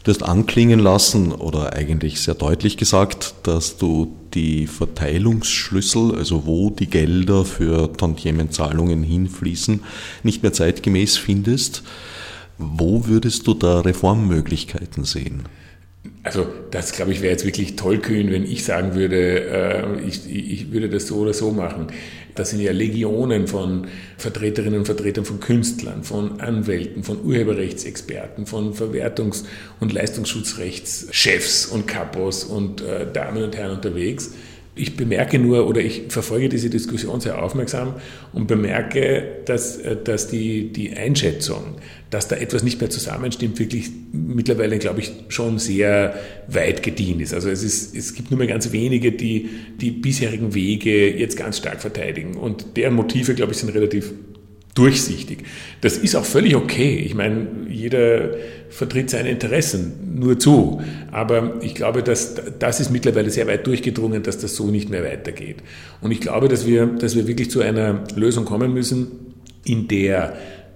Du hast anklingen lassen oder eigentlich sehr deutlich gesagt, dass du die Verteilungsschlüssel, also wo die Gelder für Tantiemenzahlungen hinfließen, nicht mehr zeitgemäß findest. Wo würdest du da Reformmöglichkeiten sehen? Also das, glaube ich, wäre jetzt wirklich tollkühn, wenn ich sagen würde, äh, ich, ich würde das so oder so machen. Das sind ja Legionen von Vertreterinnen und Vertretern von Künstlern, von Anwälten, von Urheberrechtsexperten, von Verwertungs- und Leistungsschutzrechtschefs und Kapos und äh, Damen und Herren unterwegs. Ich bemerke nur oder ich verfolge diese Diskussion sehr aufmerksam und bemerke, dass, äh, dass die, die Einschätzung, dass da etwas nicht mehr zusammenstimmt, wirklich mittlerweile, glaube ich, schon sehr weit gediehen ist. Also es, ist, es gibt nur mehr ganz wenige, die die bisherigen Wege jetzt ganz stark verteidigen. Und deren Motive, glaube ich, sind relativ durchsichtig. Das ist auch völlig okay. Ich meine, jeder vertritt seine Interessen nur zu. Aber ich glaube, dass das ist mittlerweile sehr weit durchgedrungen, dass das so nicht mehr weitergeht. Und ich glaube, dass wir, dass wir wirklich zu einer Lösung kommen müssen, in der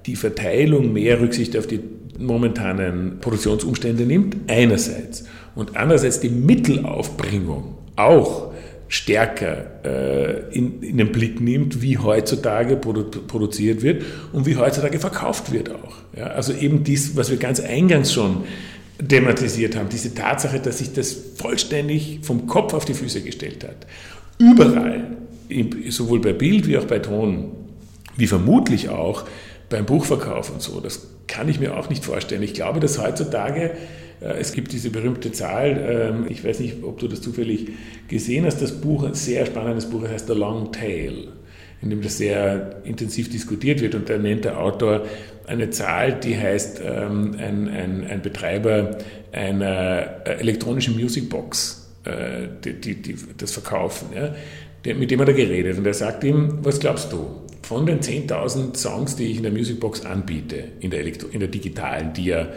die Verteilung mehr Rücksicht auf die momentanen Produktionsumstände nimmt, einerseits, und andererseits die Mittelaufbringung auch stärker äh, in, in, den Blick nimmt, wie heutzutage produ produziert wird und wie heutzutage verkauft wird auch. Ja, also eben dies, was wir ganz eingangs schon thematisiert haben, diese Tatsache, dass sich das vollständig vom Kopf auf die Füße gestellt hat. Überall, sowohl bei Bild wie auch bei Ton, wie vermutlich auch beim Buchverkauf und so, das kann ich mir auch nicht vorstellen. Ich glaube, dass heutzutage äh, es gibt diese berühmte Zahl, ähm, ich weiß nicht, ob du das zufällig gesehen hast, das Buch, ein sehr spannendes Buch, das heißt The Long Tail, in dem das sehr intensiv diskutiert wird. Und da nennt der Autor eine Zahl, die heißt, ähm, ein, ein, ein Betreiber einer äh, elektronischen Musicbox, äh, die, die, die, das Verkaufen, ja, mit dem hat er geredet. Und er sagt ihm, was glaubst du, von den 10.000 Songs, die ich in der Musicbox anbiete, in der, Elektro in der digitalen, die ja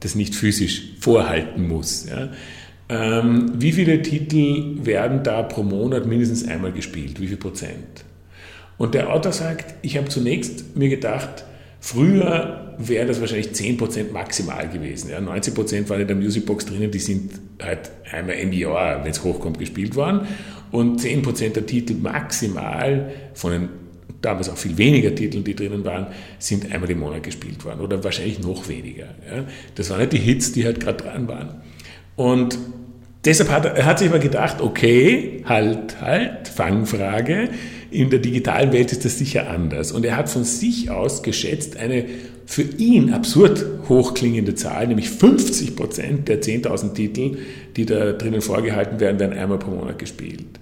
das nicht physisch vorhalten muss. Ja. Ähm, wie viele Titel werden da pro Monat mindestens einmal gespielt? Wie viel Prozent? Und der Autor sagt, ich habe zunächst mir gedacht, früher wäre das wahrscheinlich 10% maximal gewesen. Ja. 90% waren in der Musicbox drinnen, die sind halt einmal im Jahr, wenn es hochkommt, gespielt worden. Und 10% der Titel maximal von den damals auch viel weniger Titel, die drinnen waren, sind einmal im Monat gespielt worden oder wahrscheinlich noch weniger. Ja. Das waren nicht die Hits, die halt gerade dran waren. Und deshalb hat er hat sich aber gedacht, okay, halt, halt, Fangfrage, in der digitalen Welt ist das sicher anders. Und er hat von sich aus geschätzt eine für ihn absurd hochklingende Zahl, nämlich 50 Prozent der 10.000 Titel, die da drinnen vorgehalten werden, werden einmal pro Monat gespielt.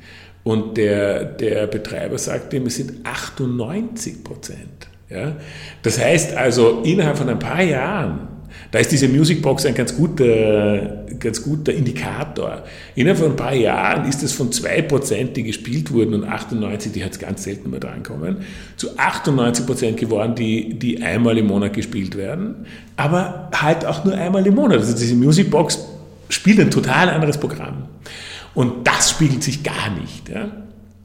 Und der, der Betreiber sagt ihm, es sind 98 Prozent. Ja? Das heißt also, innerhalb von ein paar Jahren, da ist diese Musicbox ein ganz guter, ganz guter Indikator. Innerhalb von ein paar Jahren ist es von 2 Prozent, die gespielt wurden, und 98, die jetzt ganz selten mehr drankommen, zu 98 Prozent geworden, die, die einmal im Monat gespielt werden, aber halt auch nur einmal im Monat. Also diese Musicbox spielt ein total anderes Programm. Und das spiegelt sich gar nicht. Ja?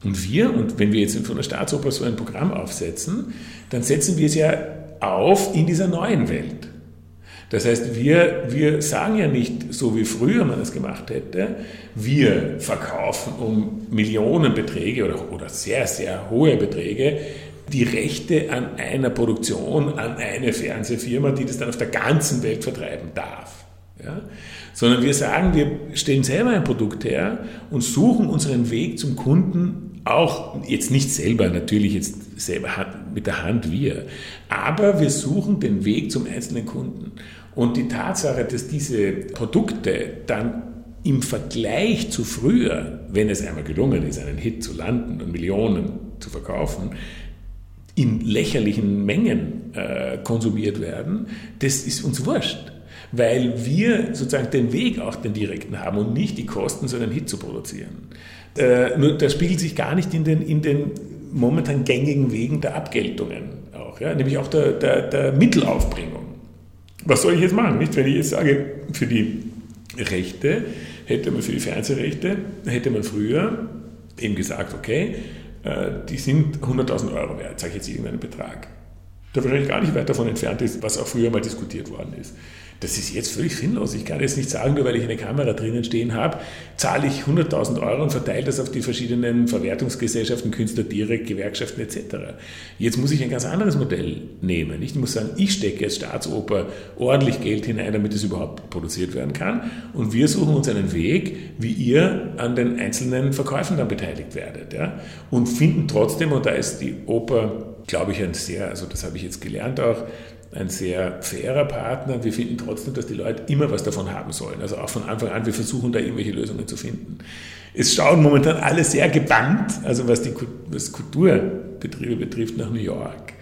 Und wir, und wenn wir jetzt von der Staatsoper so ein Programm aufsetzen, dann setzen wir es ja auf in dieser neuen Welt. Das heißt, wir, wir sagen ja nicht, so wie früher man es gemacht hätte, wir verkaufen um Millionenbeträge oder, oder sehr, sehr hohe Beträge die Rechte an einer Produktion, an eine Fernsehfirma, die das dann auf der ganzen Welt vertreiben darf. Ja? Sondern wir sagen, wir stellen selber ein Produkt her und suchen unseren Weg zum Kunden auch jetzt nicht selber, natürlich jetzt selber mit der Hand wir, aber wir suchen den Weg zum einzelnen Kunden. Und die Tatsache, dass diese Produkte dann im Vergleich zu früher, wenn es einmal gelungen ist, einen Hit zu landen und Millionen zu verkaufen, in lächerlichen Mengen äh, konsumiert werden, das ist uns wurscht weil wir sozusagen den Weg auch den direkten haben und nicht die Kosten, so einen Hit zu produzieren. Äh, nur das spiegelt sich gar nicht in den, in den momentan gängigen Wegen der Abgeltungen auch, ja? nämlich auch der, der, der Mittelaufbringung. Was soll ich jetzt machen? Nicht? Wenn ich jetzt sage, für die Rechte hätte man, für die Fernsehrechte, hätte man früher eben gesagt, okay, äh, die sind 100.000 Euro wert, sage ich jetzt irgendeinen Betrag, der wahrscheinlich gar nicht weit davon entfernt ist, was auch früher mal diskutiert worden ist. Das ist jetzt völlig sinnlos. Ich kann jetzt nicht sagen, nur weil ich eine Kamera drinnen stehen habe, zahle ich 100.000 Euro und verteile das auf die verschiedenen Verwertungsgesellschaften, Künstler direkt, Gewerkschaften etc. Jetzt muss ich ein ganz anderes Modell nehmen. Ich muss sagen, ich stecke als Staatsoper ordentlich Geld hinein, damit es überhaupt produziert werden kann. Und wir suchen uns einen Weg, wie ihr an den einzelnen Verkäufen dann beteiligt werdet. Ja? Und finden trotzdem, und da ist die Oper, glaube ich, ein sehr, also das habe ich jetzt gelernt auch, ein sehr fairer Partner. Wir finden trotzdem, dass die Leute immer was davon haben sollen. Also auch von Anfang an, wir versuchen da irgendwelche Lösungen zu finden. Es schauen momentan alle sehr gebannt, also was die was Kulturbetriebe betrifft, nach New York.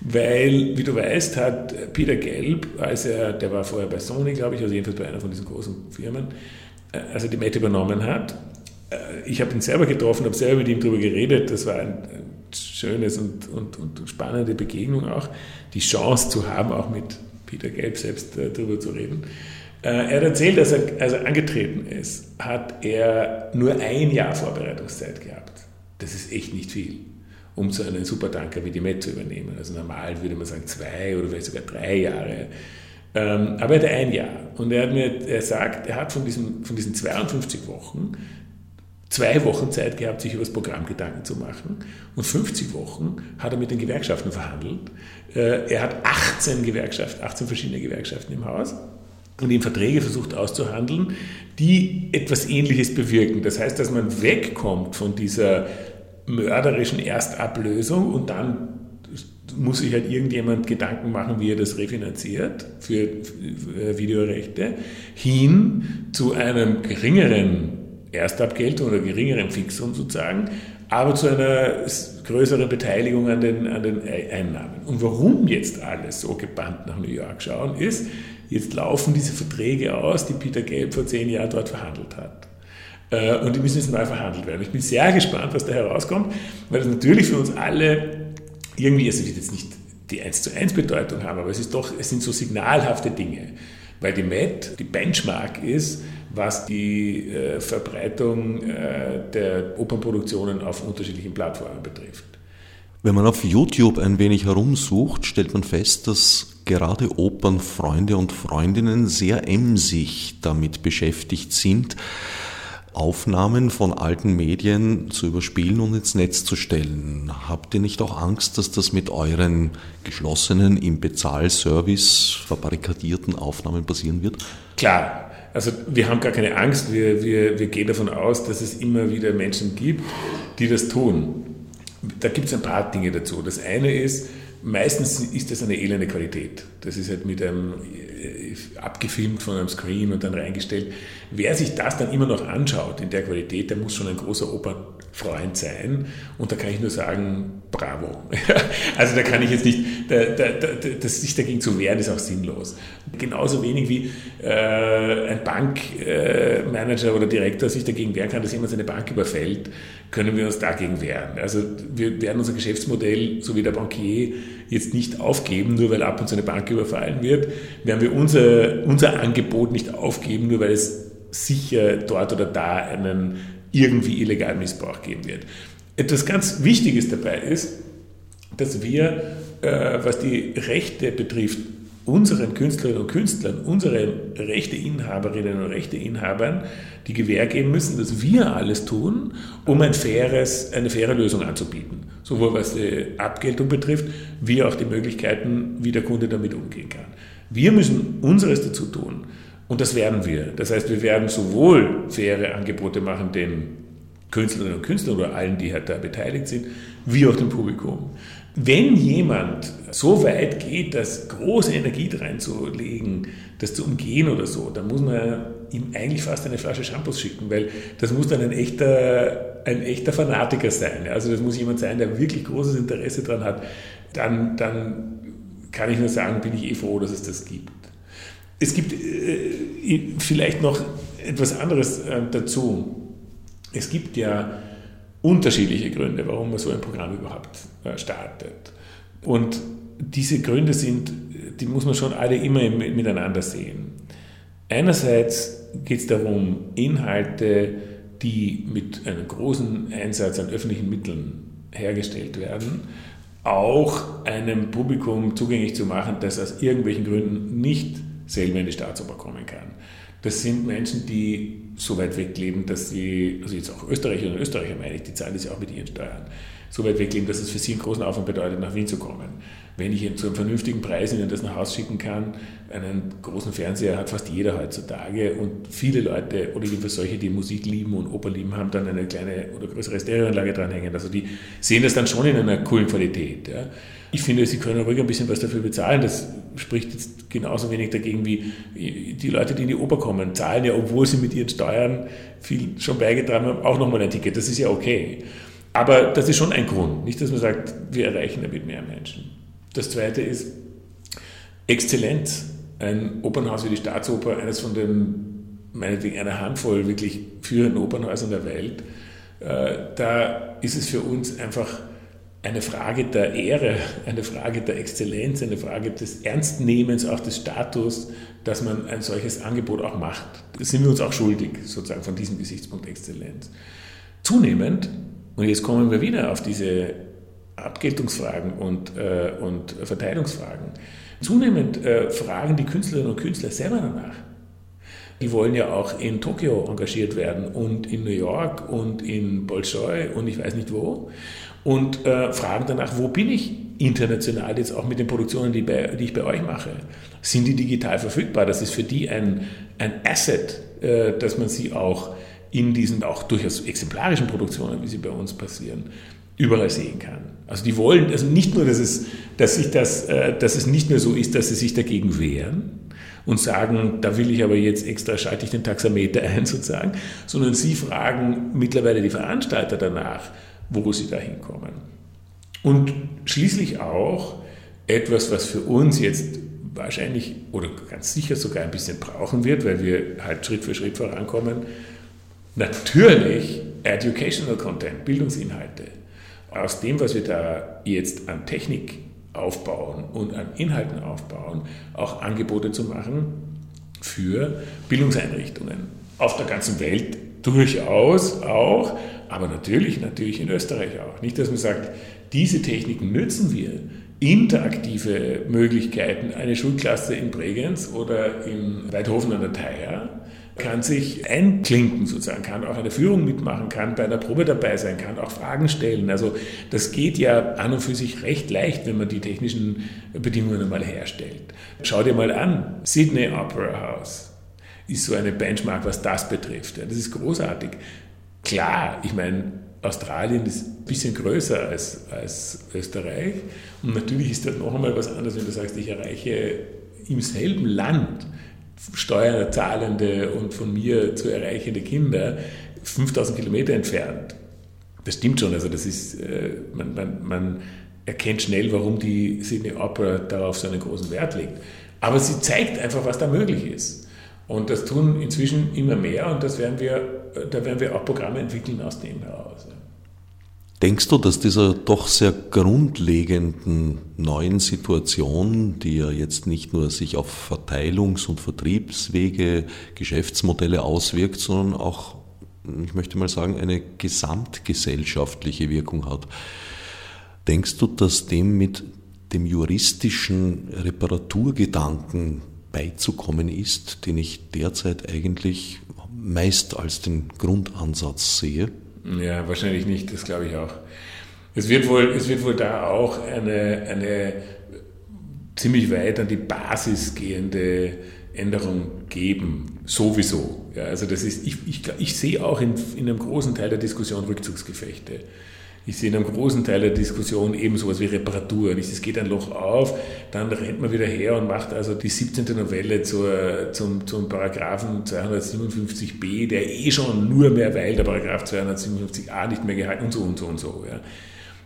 Weil, wie du weißt, hat Peter Gelb, als er, der war vorher bei Sony, glaube ich, also jedenfalls bei einer von diesen großen Firmen, äh, als er die Mette übernommen hat, äh, ich habe ihn selber getroffen, habe selber mit ihm darüber geredet, das war ein, schönes und, und, und spannende Begegnung auch, die Chance zu haben, auch mit Peter Gelb selbst äh, darüber zu reden. Äh, er hat erzählt, dass er, als er angetreten ist, hat er nur ein Jahr Vorbereitungszeit gehabt. Das ist echt nicht viel. um so einen Supertanker wie die Met zu übernehmen. Also normal würde man sagen zwei oder vielleicht sogar drei Jahre. Ähm, aber er hatte ein Jahr. Und er hat mir er sagt, er hat von diesen, von diesen 52 Wochen zwei Wochen Zeit gehabt, sich über das Programm Gedanken zu machen. Und 50 Wochen hat er mit den Gewerkschaften verhandelt. Äh, er hat 18 Gewerkschaften, 18 verschiedene Gewerkschaften im Haus und ihm Verträge versucht auszuhandeln, die etwas Ähnliches bewirken. Das heißt, dass man wegkommt von dieser mörderischen Erstablösung und dann muss sich halt irgendjemand Gedanken machen, wie er das refinanziert für Videorechte, hin zu einem geringeren Erstabgeltung oder geringeren Fixum sozusagen, aber zu einer größeren Beteiligung an den, an den Einnahmen. Und warum jetzt alles so gebannt nach New York schauen, ist, jetzt laufen diese Verträge aus, die Peter Gelb vor zehn Jahren dort verhandelt hat. Äh, und die müssen jetzt neu verhandelt werden. Ich bin sehr gespannt, was da herauskommt, weil das natürlich für uns alle irgendwie, also wird jetzt nicht die 1 zu 1 Bedeutung haben, aber es ist doch, es sind so signalhafte Dinge. Weil die MET die Benchmark ist, was die äh, Verbreitung äh, der Opernproduktionen auf unterschiedlichen Plattformen betrifft. Wenn man auf YouTube ein wenig herumsucht, stellt man fest, dass gerade Opernfreunde und Freundinnen sehr emsig damit beschäftigt sind, Aufnahmen von alten Medien zu überspielen und ins Netz zu stellen. Habt ihr nicht auch Angst, dass das mit euren geschlossenen, im Bezahlservice verbarrikadierten Aufnahmen passieren wird? Klar. Also wir haben gar keine Angst, wir, wir, wir gehen davon aus, dass es immer wieder Menschen gibt, die das tun. Da gibt es ein paar Dinge dazu. Das eine ist, meistens ist das eine elende Qualität. Das ist halt mit einem äh, abgefilmt von einem Screen und dann reingestellt. Wer sich das dann immer noch anschaut in der Qualität, der muss schon ein großer Opernfreund sein. Und da kann ich nur sagen, bravo. also da kann ich jetzt nicht, da, da, da, das sich dagegen zu wehren, ist auch sinnlos. Genauso wenig wie äh, ein Bankmanager äh, oder Direktor sich dagegen wehren kann, dass jemand seine Bank überfällt, können wir uns dagegen wehren. Also wir werden unser Geschäftsmodell, so wie der Bankier, jetzt nicht aufgeben, nur weil ab und zu eine Bank überfallen wird. Werden wir unser, unser Angebot nicht aufgeben, nur weil es sicher dort oder da einen irgendwie illegalen Missbrauch geben wird. Etwas ganz Wichtiges dabei ist, dass wir, äh, was die Rechte betrifft, unseren Künstlerinnen und Künstlern, unseren Rechteinhaberinnen und Rechteinhabern die Gewähr geben müssen, dass wir alles tun, um ein faires, eine faire Lösung anzubieten. Sowohl was die Abgeltung betrifft, wie auch die Möglichkeiten, wie der Kunde damit umgehen kann. Wir müssen unseres dazu tun. Und das werden wir. Das heißt, wir werden sowohl faire Angebote machen den Künstlerinnen und Künstlern oder allen, die halt da beteiligt sind, wie auch dem Publikum. Wenn jemand so weit geht, das große Energie reinzulegen, das zu umgehen oder so, dann muss man ihm eigentlich fast eine Flasche Shampoos schicken, weil das muss dann ein echter, ein echter Fanatiker sein. Also das muss jemand sein, der wirklich großes Interesse daran hat. Dann, dann kann ich nur sagen, bin ich eh froh, dass es das gibt. Es gibt äh, vielleicht noch etwas anderes äh, dazu. Es gibt ja unterschiedliche Gründe, warum man so ein Programm überhaupt äh, startet. Und diese Gründe sind, die muss man schon alle immer miteinander sehen. Einerseits geht es darum, Inhalte, die mit einem großen Einsatz an öffentlichen Mitteln hergestellt werden, auch einem Publikum zugänglich zu machen, das aus irgendwelchen Gründen nicht selber in die Staatsoper kommen kann. Das sind Menschen, die so weit weg leben, dass sie, also jetzt auch Österreicher und Österreicher meine ich, die zahlen das ja auch mit ihren Steuern, so weit weg leben, dass es für sie einen großen Aufwand bedeutet, nach Wien zu kommen. Wenn ich zu einem vernünftigen Preis ihnen das nach Hause schicken kann, einen großen Fernseher hat fast jeder heutzutage und viele Leute oder jedenfalls solche, die Musik lieben und Oper lieben, haben dann eine kleine oder größere Stereoanlage dranhängen. Also die sehen das dann schon in einer coolen Qualität. Ja. Ich finde, sie können ruhig ein bisschen was dafür bezahlen. Das spricht jetzt genauso wenig dagegen wie die Leute, die in die Oper kommen, zahlen ja, obwohl sie mit ihren Steuern viel schon beigetragen haben, auch nochmal ein Ticket. Das ist ja okay. Aber das ist schon ein Grund. Nicht, dass man sagt, wir erreichen damit mehr Menschen. Das zweite ist Exzellenz. Ein Opernhaus wie die Staatsoper, eines von den, meinetwegen einer Handvoll wirklich führenden Opernhäusern der Welt, äh, da ist es für uns einfach eine Frage der Ehre, eine Frage der Exzellenz, eine Frage des Ernstnehmens, auch des Status, dass man ein solches Angebot auch macht. Das sind wir uns auch schuldig, sozusagen von diesem Gesichtspunkt Exzellenz. Zunehmend, und jetzt kommen wir wieder auf diese Abgeltungsfragen und, äh, und Verteilungsfragen. Zunehmend äh, fragen die Künstlerinnen und Künstler selber danach. Die wollen ja auch in Tokio engagiert werden und in New York und in Bolshoi und ich weiß nicht wo und äh, fragen danach, wo bin ich international jetzt auch mit den Produktionen, die, bei, die ich bei euch mache? Sind die digital verfügbar? Das ist für die ein, ein Asset, äh, dass man sie auch in diesen auch durchaus exemplarischen Produktionen, wie sie bei uns passieren, überall sehen kann. Also die wollen, also nicht nur, dass es, dass sich das, äh, dass es nicht nur so ist, dass sie sich dagegen wehren und sagen, da will ich aber jetzt extra, schalte ich den Taxameter ein sozusagen, sondern sie fragen mittlerweile die Veranstalter danach, wo sie da hinkommen. Und schließlich auch etwas, was für uns jetzt wahrscheinlich oder ganz sicher sogar ein bisschen brauchen wird, weil wir halt Schritt für Schritt vorankommen, natürlich Educational Content, Bildungsinhalte. Aus dem, was wir da jetzt an Technik aufbauen und an Inhalten aufbauen, auch Angebote zu machen für Bildungseinrichtungen auf der ganzen Welt durchaus auch, aber natürlich, natürlich in Österreich auch. Nicht, dass man sagt, diese Techniken nützen wir, interaktive Möglichkeiten, eine Schulklasse in Bregenz oder in Weidhofen an der Theier kann sich einklinken sozusagen, kann auch eine Führung mitmachen, kann bei einer Probe dabei sein, kann auch Fragen stellen. Also das geht ja an und für sich recht leicht, wenn man die technischen Bedingungen einmal herstellt. Schau dir mal an, Sydney Opera House ist so eine Benchmark, was das betrifft. Das ist großartig. Klar, ich meine, Australien ist ein bisschen größer als, als Österreich und natürlich ist das noch einmal was anderes, wenn du sagst, ich erreiche im selben Land Steuerzahlende und von mir zu erreichende Kinder 5000 Kilometer entfernt. Das stimmt schon, also das ist, äh, man, man, man erkennt schnell, warum die Sydney Opera darauf so einen großen Wert legt. Aber sie zeigt einfach, was da möglich ist. Und das tun inzwischen immer mehr und das werden wir, da werden wir auch Programme entwickeln aus dem heraus. Denkst du, dass dieser doch sehr grundlegenden neuen Situation, die ja jetzt nicht nur sich auf Verteilungs- und Vertriebswege, Geschäftsmodelle auswirkt, sondern auch, ich möchte mal sagen, eine gesamtgesellschaftliche Wirkung hat, denkst du, dass dem mit dem juristischen Reparaturgedanken beizukommen ist, den ich derzeit eigentlich meist als den Grundansatz sehe? Ja, wahrscheinlich nicht, das glaube ich auch. Es wird wohl, es wird wohl da auch eine, eine ziemlich weit an die Basis gehende Änderung geben, sowieso. Ja, also das ist, ich, ich, ich sehe auch in, in einem großen Teil der Diskussion Rückzugsgefechte. Ich sehe in einem großen Teil der Diskussion eben sowas wie Reparatur. Es geht ein Loch auf, dann rennt man wieder her und macht also die 17. Novelle zur, zum, zum Paragraphen 257b, der eh schon nur mehr, weil der Paragraph 257a nicht mehr gehalten und so und so und so. Ja.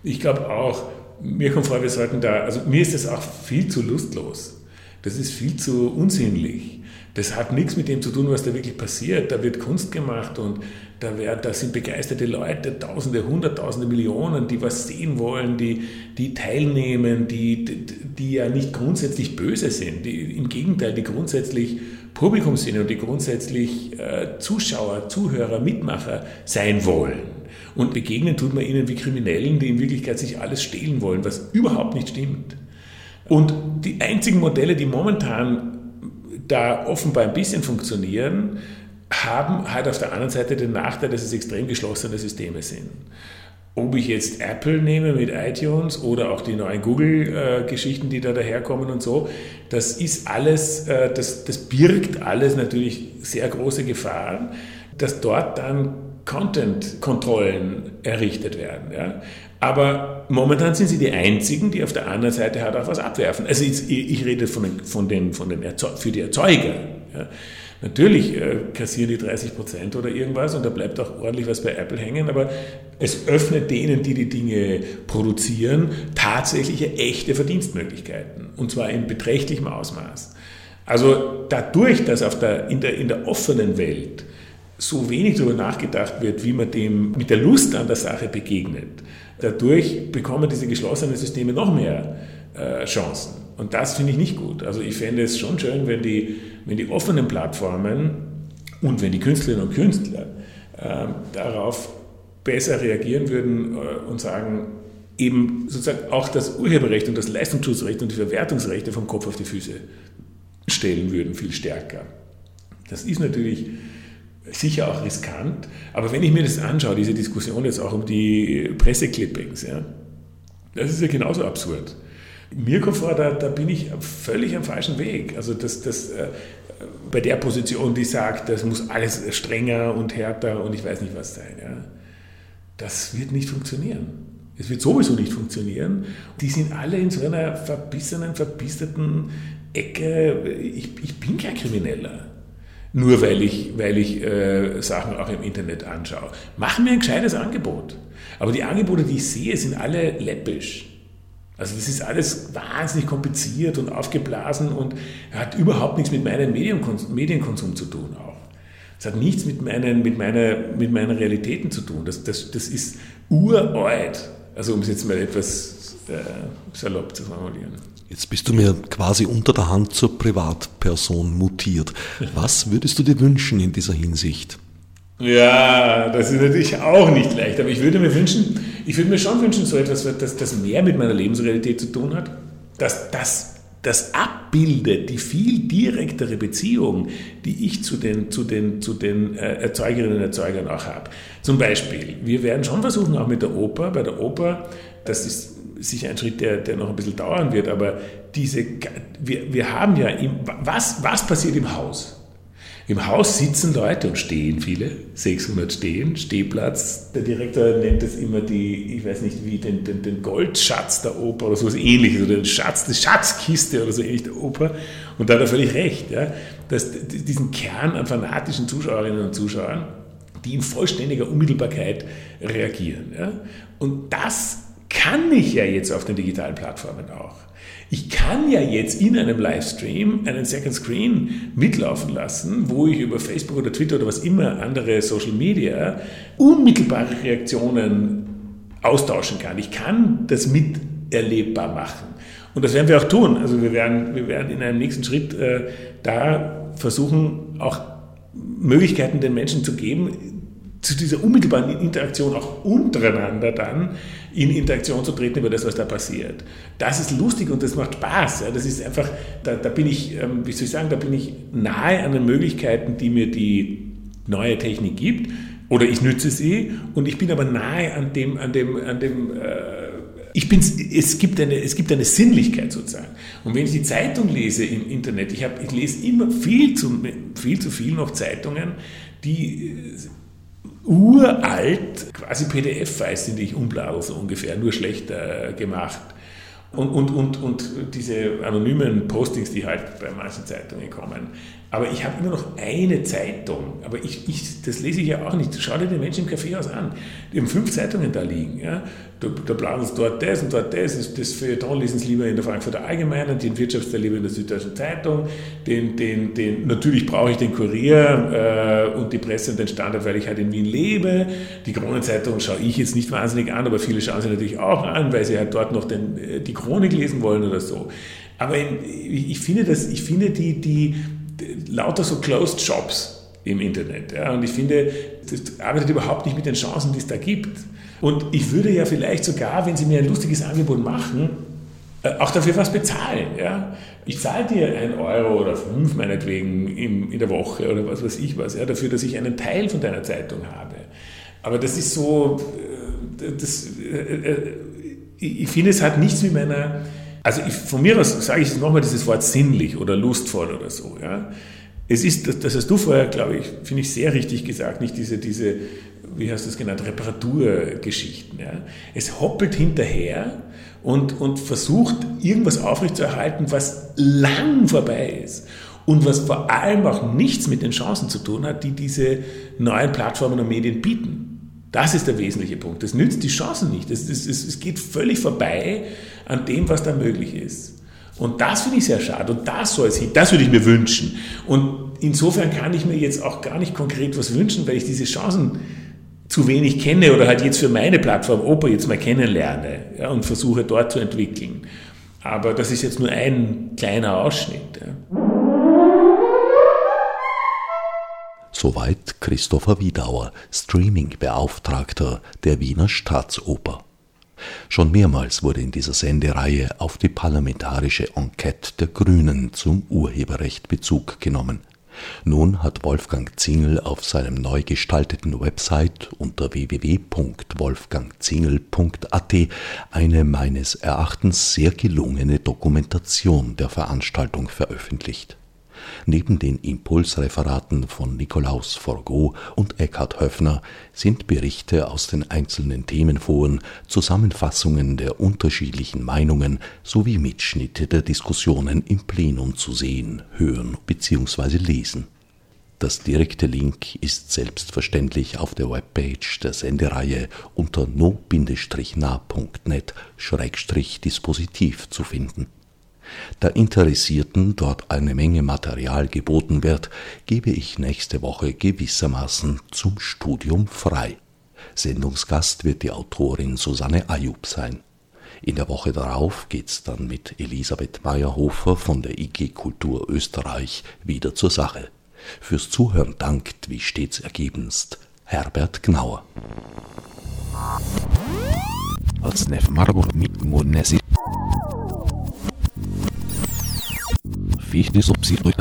Ich glaube auch, mir kommt vor, wir sollten da, also mir ist das auch viel zu lustlos. Das ist viel zu unsinnlich. Das hat nichts mit dem zu tun, was da wirklich passiert. Da wird Kunst gemacht und da, wär, da sind begeisterte Leute, Tausende, Hunderttausende, Millionen, die was sehen wollen, die, die teilnehmen, die, die, die ja nicht grundsätzlich böse sind, die im Gegenteil, die grundsätzlich Publikum sind und die grundsätzlich äh, Zuschauer, Zuhörer, Mitmacher sein wollen. Und begegnen tut man ihnen wie Kriminellen, die in Wirklichkeit sich alles stehlen wollen, was überhaupt nicht stimmt. Und die einzigen Modelle, die momentan da offenbar ein bisschen funktionieren, haben halt auf der anderen Seite den Nachteil, dass es extrem geschlossene Systeme sind. Ob ich jetzt Apple nehme mit iTunes oder auch die neuen Google-Geschichten, die da daherkommen und so, das ist alles, äh, das, das birgt alles natürlich sehr große Gefahren, dass dort dann Content-Kontrollen errichtet werden. Ja. Aber momentan sind sie die einzigen, die auf der anderen Seite halt auch was abwerfen. Also ich, ich rede von den, von den, von den für die Erzeuger. Ja. Natürlich äh, kassieren die 30 Prozent oder irgendwas und da bleibt auch ordentlich was bei Apple hängen, aber es öffnet denen, die die Dinge produzieren, tatsächliche echte Verdienstmöglichkeiten und zwar in beträchtlichem Ausmaß. Also dadurch, dass auf der, in, der, in der offenen Welt so wenig darüber nachgedacht wird, wie man dem mit der Lust an der Sache begegnet, dadurch bekommen diese geschlossenen Systeme noch mehr äh, Chancen. Und das finde ich nicht gut. Also ich fände es schon schön, wenn die, wenn die offenen Plattformen und wenn die Künstlerinnen und Künstler äh, darauf besser reagieren würden äh, und sagen, eben sozusagen auch das Urheberrecht und das Leistungsschutzrecht und die Verwertungsrechte vom Kopf auf die Füße stellen würden, viel stärker. Das ist natürlich sicher auch riskant, aber wenn ich mir das anschaue, diese Diskussion jetzt auch um die Presseclippings, ja, das ist ja genauso absurd. Mir kommt vor, da, da bin ich völlig am falschen Weg. Also das, das, äh, bei der Position, die sagt, das muss alles strenger und härter und ich weiß nicht was sein. Ja. Das wird nicht funktionieren. Es wird sowieso nicht funktionieren. Die sind alle in so einer verbissenen, verbisterten Ecke. Ich, ich bin kein Krimineller. Nur weil ich, weil ich äh, Sachen auch im Internet anschaue. Machen mir ein gescheites Angebot. Aber die Angebote, die ich sehe, sind alle läppisch. Also das ist alles wahnsinnig kompliziert und aufgeblasen und hat überhaupt nichts mit meinem Medienkonsum zu tun auch. Es hat nichts mit meinen, mit meiner, mit meinen Realitäten zu tun. Das, das, das ist uralt. Also um es jetzt mal etwas äh, salopp zu formulieren. Jetzt bist du mir quasi unter der Hand zur Privatperson mutiert. Was würdest du dir wünschen in dieser Hinsicht? Ja, das ist natürlich auch nicht leicht, aber ich würde mir wünschen, ich würde mir schon wünschen, so etwas, das, das mehr mit meiner Lebensrealität zu tun hat, dass das, das abbildet die viel direktere Beziehung, die ich zu den, zu den, zu den äh, Erzeugerinnen und Erzeugern auch habe. Zum Beispiel, wir werden schon versuchen, auch mit der Oper, bei der Oper, das ist sicher ein Schritt, der, der noch ein bisschen dauern wird, aber diese, wir, wir haben ja, im, was, was passiert im Haus? Im Haus sitzen Leute und stehen viele, 600 stehen, Stehplatz. Der Direktor nennt es immer die, ich weiß nicht wie, den, den, den Goldschatz der Oper oder so etwas ähnliches, oder den Schatz, die Schatzkiste oder so ähnlich der Oper. Und da hat er völlig recht, ja, dass diesen Kern an fanatischen Zuschauerinnen und Zuschauern, die in vollständiger Unmittelbarkeit reagieren. Ja. Und das kann ich ja jetzt auf den digitalen Plattformen auch. Ich kann ja jetzt in einem Livestream einen Second Screen mitlaufen lassen, wo ich über Facebook oder Twitter oder was immer andere Social Media unmittelbare Reaktionen austauschen kann. Ich kann das miterlebbar machen. Und das werden wir auch tun. Also wir werden, wir werden in einem nächsten Schritt äh, da versuchen, auch Möglichkeiten den Menschen zu geben, zu dieser unmittelbaren Interaktion auch untereinander dann in Interaktion zu treten über das, was da passiert. Das ist lustig und das macht Spaß. Ja. Das ist einfach, da, da bin ich, ähm, wie soll ich sagen, da bin ich nahe an den Möglichkeiten, die mir die neue Technik gibt. Oder ich nütze sie und ich bin aber nahe an dem, an dem, an dem äh, ich bin, es, gibt eine, es gibt eine Sinnlichkeit sozusagen. Und wenn ich die Zeitung lese im Internet, ich, hab, ich lese immer viel zu, viel zu viel noch Zeitungen, die uralt, quasi PDF-Files sind, die ich umbladel, so ungefähr, nur schlechter gemacht. Und, und, und, und diese anonymen Postings, die halt bei manchen Zeitungen kommen. Aber ich habe immer noch eine Zeitung. Aber ich, ich, das lese ich ja auch nicht. Schau dir den Menschen im Kaffeehaus an. Die haben fünf Zeitungen da liegen. Ja. Da, da planen sie dort das und dort das. Das Feuilleton lesen sie lieber in der Frankfurter Allgemeinen, den Wirtschaftsteil lieber in der Süddeutschen Zeitung. Den, den, den, natürlich brauche ich den Kurier äh, und die Presse und den Standard, weil ich halt in Wien lebe. Die Kronenzeitung schaue ich jetzt nicht wahnsinnig an, aber viele schauen sie natürlich auch an, weil sie halt dort noch den, äh, die Chronik lesen wollen oder so. Aber ich finde, das, ich finde die, die, lauter so Closed Shops im Internet. Ja, und ich finde, das arbeitet überhaupt nicht mit den Chancen, die es da gibt. Und ich würde ja vielleicht sogar, wenn Sie mir ein lustiges Angebot machen, äh, auch dafür was bezahlen. Ja? Ich zahle dir ein Euro oder fünf meinetwegen in, der Woche oder was weiß ich was, ja, dafür, dass ich einen Teil von deiner Zeitung habe. Aber das ist so, äh, das, äh, ich finde, es hat nichts mit meiner also ich, von mir aus sage ich nochmal dieses Wort sinnlich oder lustvoll oder so. Ja. Es ist, das, das hast du vorher, glaube ich, finde ich sehr richtig gesagt, nicht diese, diese wie hast du es genannt, Reparaturgeschichten. Ja. Es hoppelt hinterher und, und versucht, irgendwas aufrechtzuerhalten, was lang vorbei ist und was vor allem auch nichts mit den Chancen zu tun hat, die diese neuen Plattformen und Medien bieten. Das ist der wesentliche Punkt. Das nützt die Chancen nicht. Es, es, es geht völlig vorbei an dem, was da möglich ist. Und das finde ich sehr schade. Und das soll es hin. Das würde ich mir wünschen. Und insofern kann ich mir jetzt auch gar nicht konkret was wünschen, weil ich diese Chancen zu wenig kenne oder halt jetzt für meine Plattform Oper jetzt mal kennenlerne ja, und versuche dort zu entwickeln. Aber das ist jetzt nur ein kleiner Ausschnitt. Ja. Soweit Christopher Wiedauer, Streaming-Beauftragter der Wiener Staatsoper. Schon mehrmals wurde in dieser Sendereihe auf die parlamentarische Enquete der Grünen zum Urheberrecht Bezug genommen. Nun hat Wolfgang Zingel auf seinem neu gestalteten Website unter www.wolfgangzingel.at eine meines Erachtens sehr gelungene Dokumentation der Veranstaltung veröffentlicht Neben den Impulsreferaten von Nikolaus Forgot und Eckhard Höffner sind Berichte aus den einzelnen Themenforen, Zusammenfassungen der unterschiedlichen Meinungen sowie Mitschnitte der Diskussionen im Plenum zu sehen, hören bzw. lesen. Das direkte Link ist selbstverständlich auf der Webpage der Sendereihe unter no-na.net-dispositiv zu finden. Da Interessierten dort eine Menge Material geboten wird, gebe ich nächste Woche gewissermaßen zum Studium frei. Sendungsgast wird die Autorin Susanne Ayub sein. In der Woche darauf geht's dann mit Elisabeth Meyerhofer von der IG Kultur Österreich wieder zur Sache. Fürs Zuhören dankt, wie stets ergebenst, Herbert Gnauer. Als fiz de subsídio.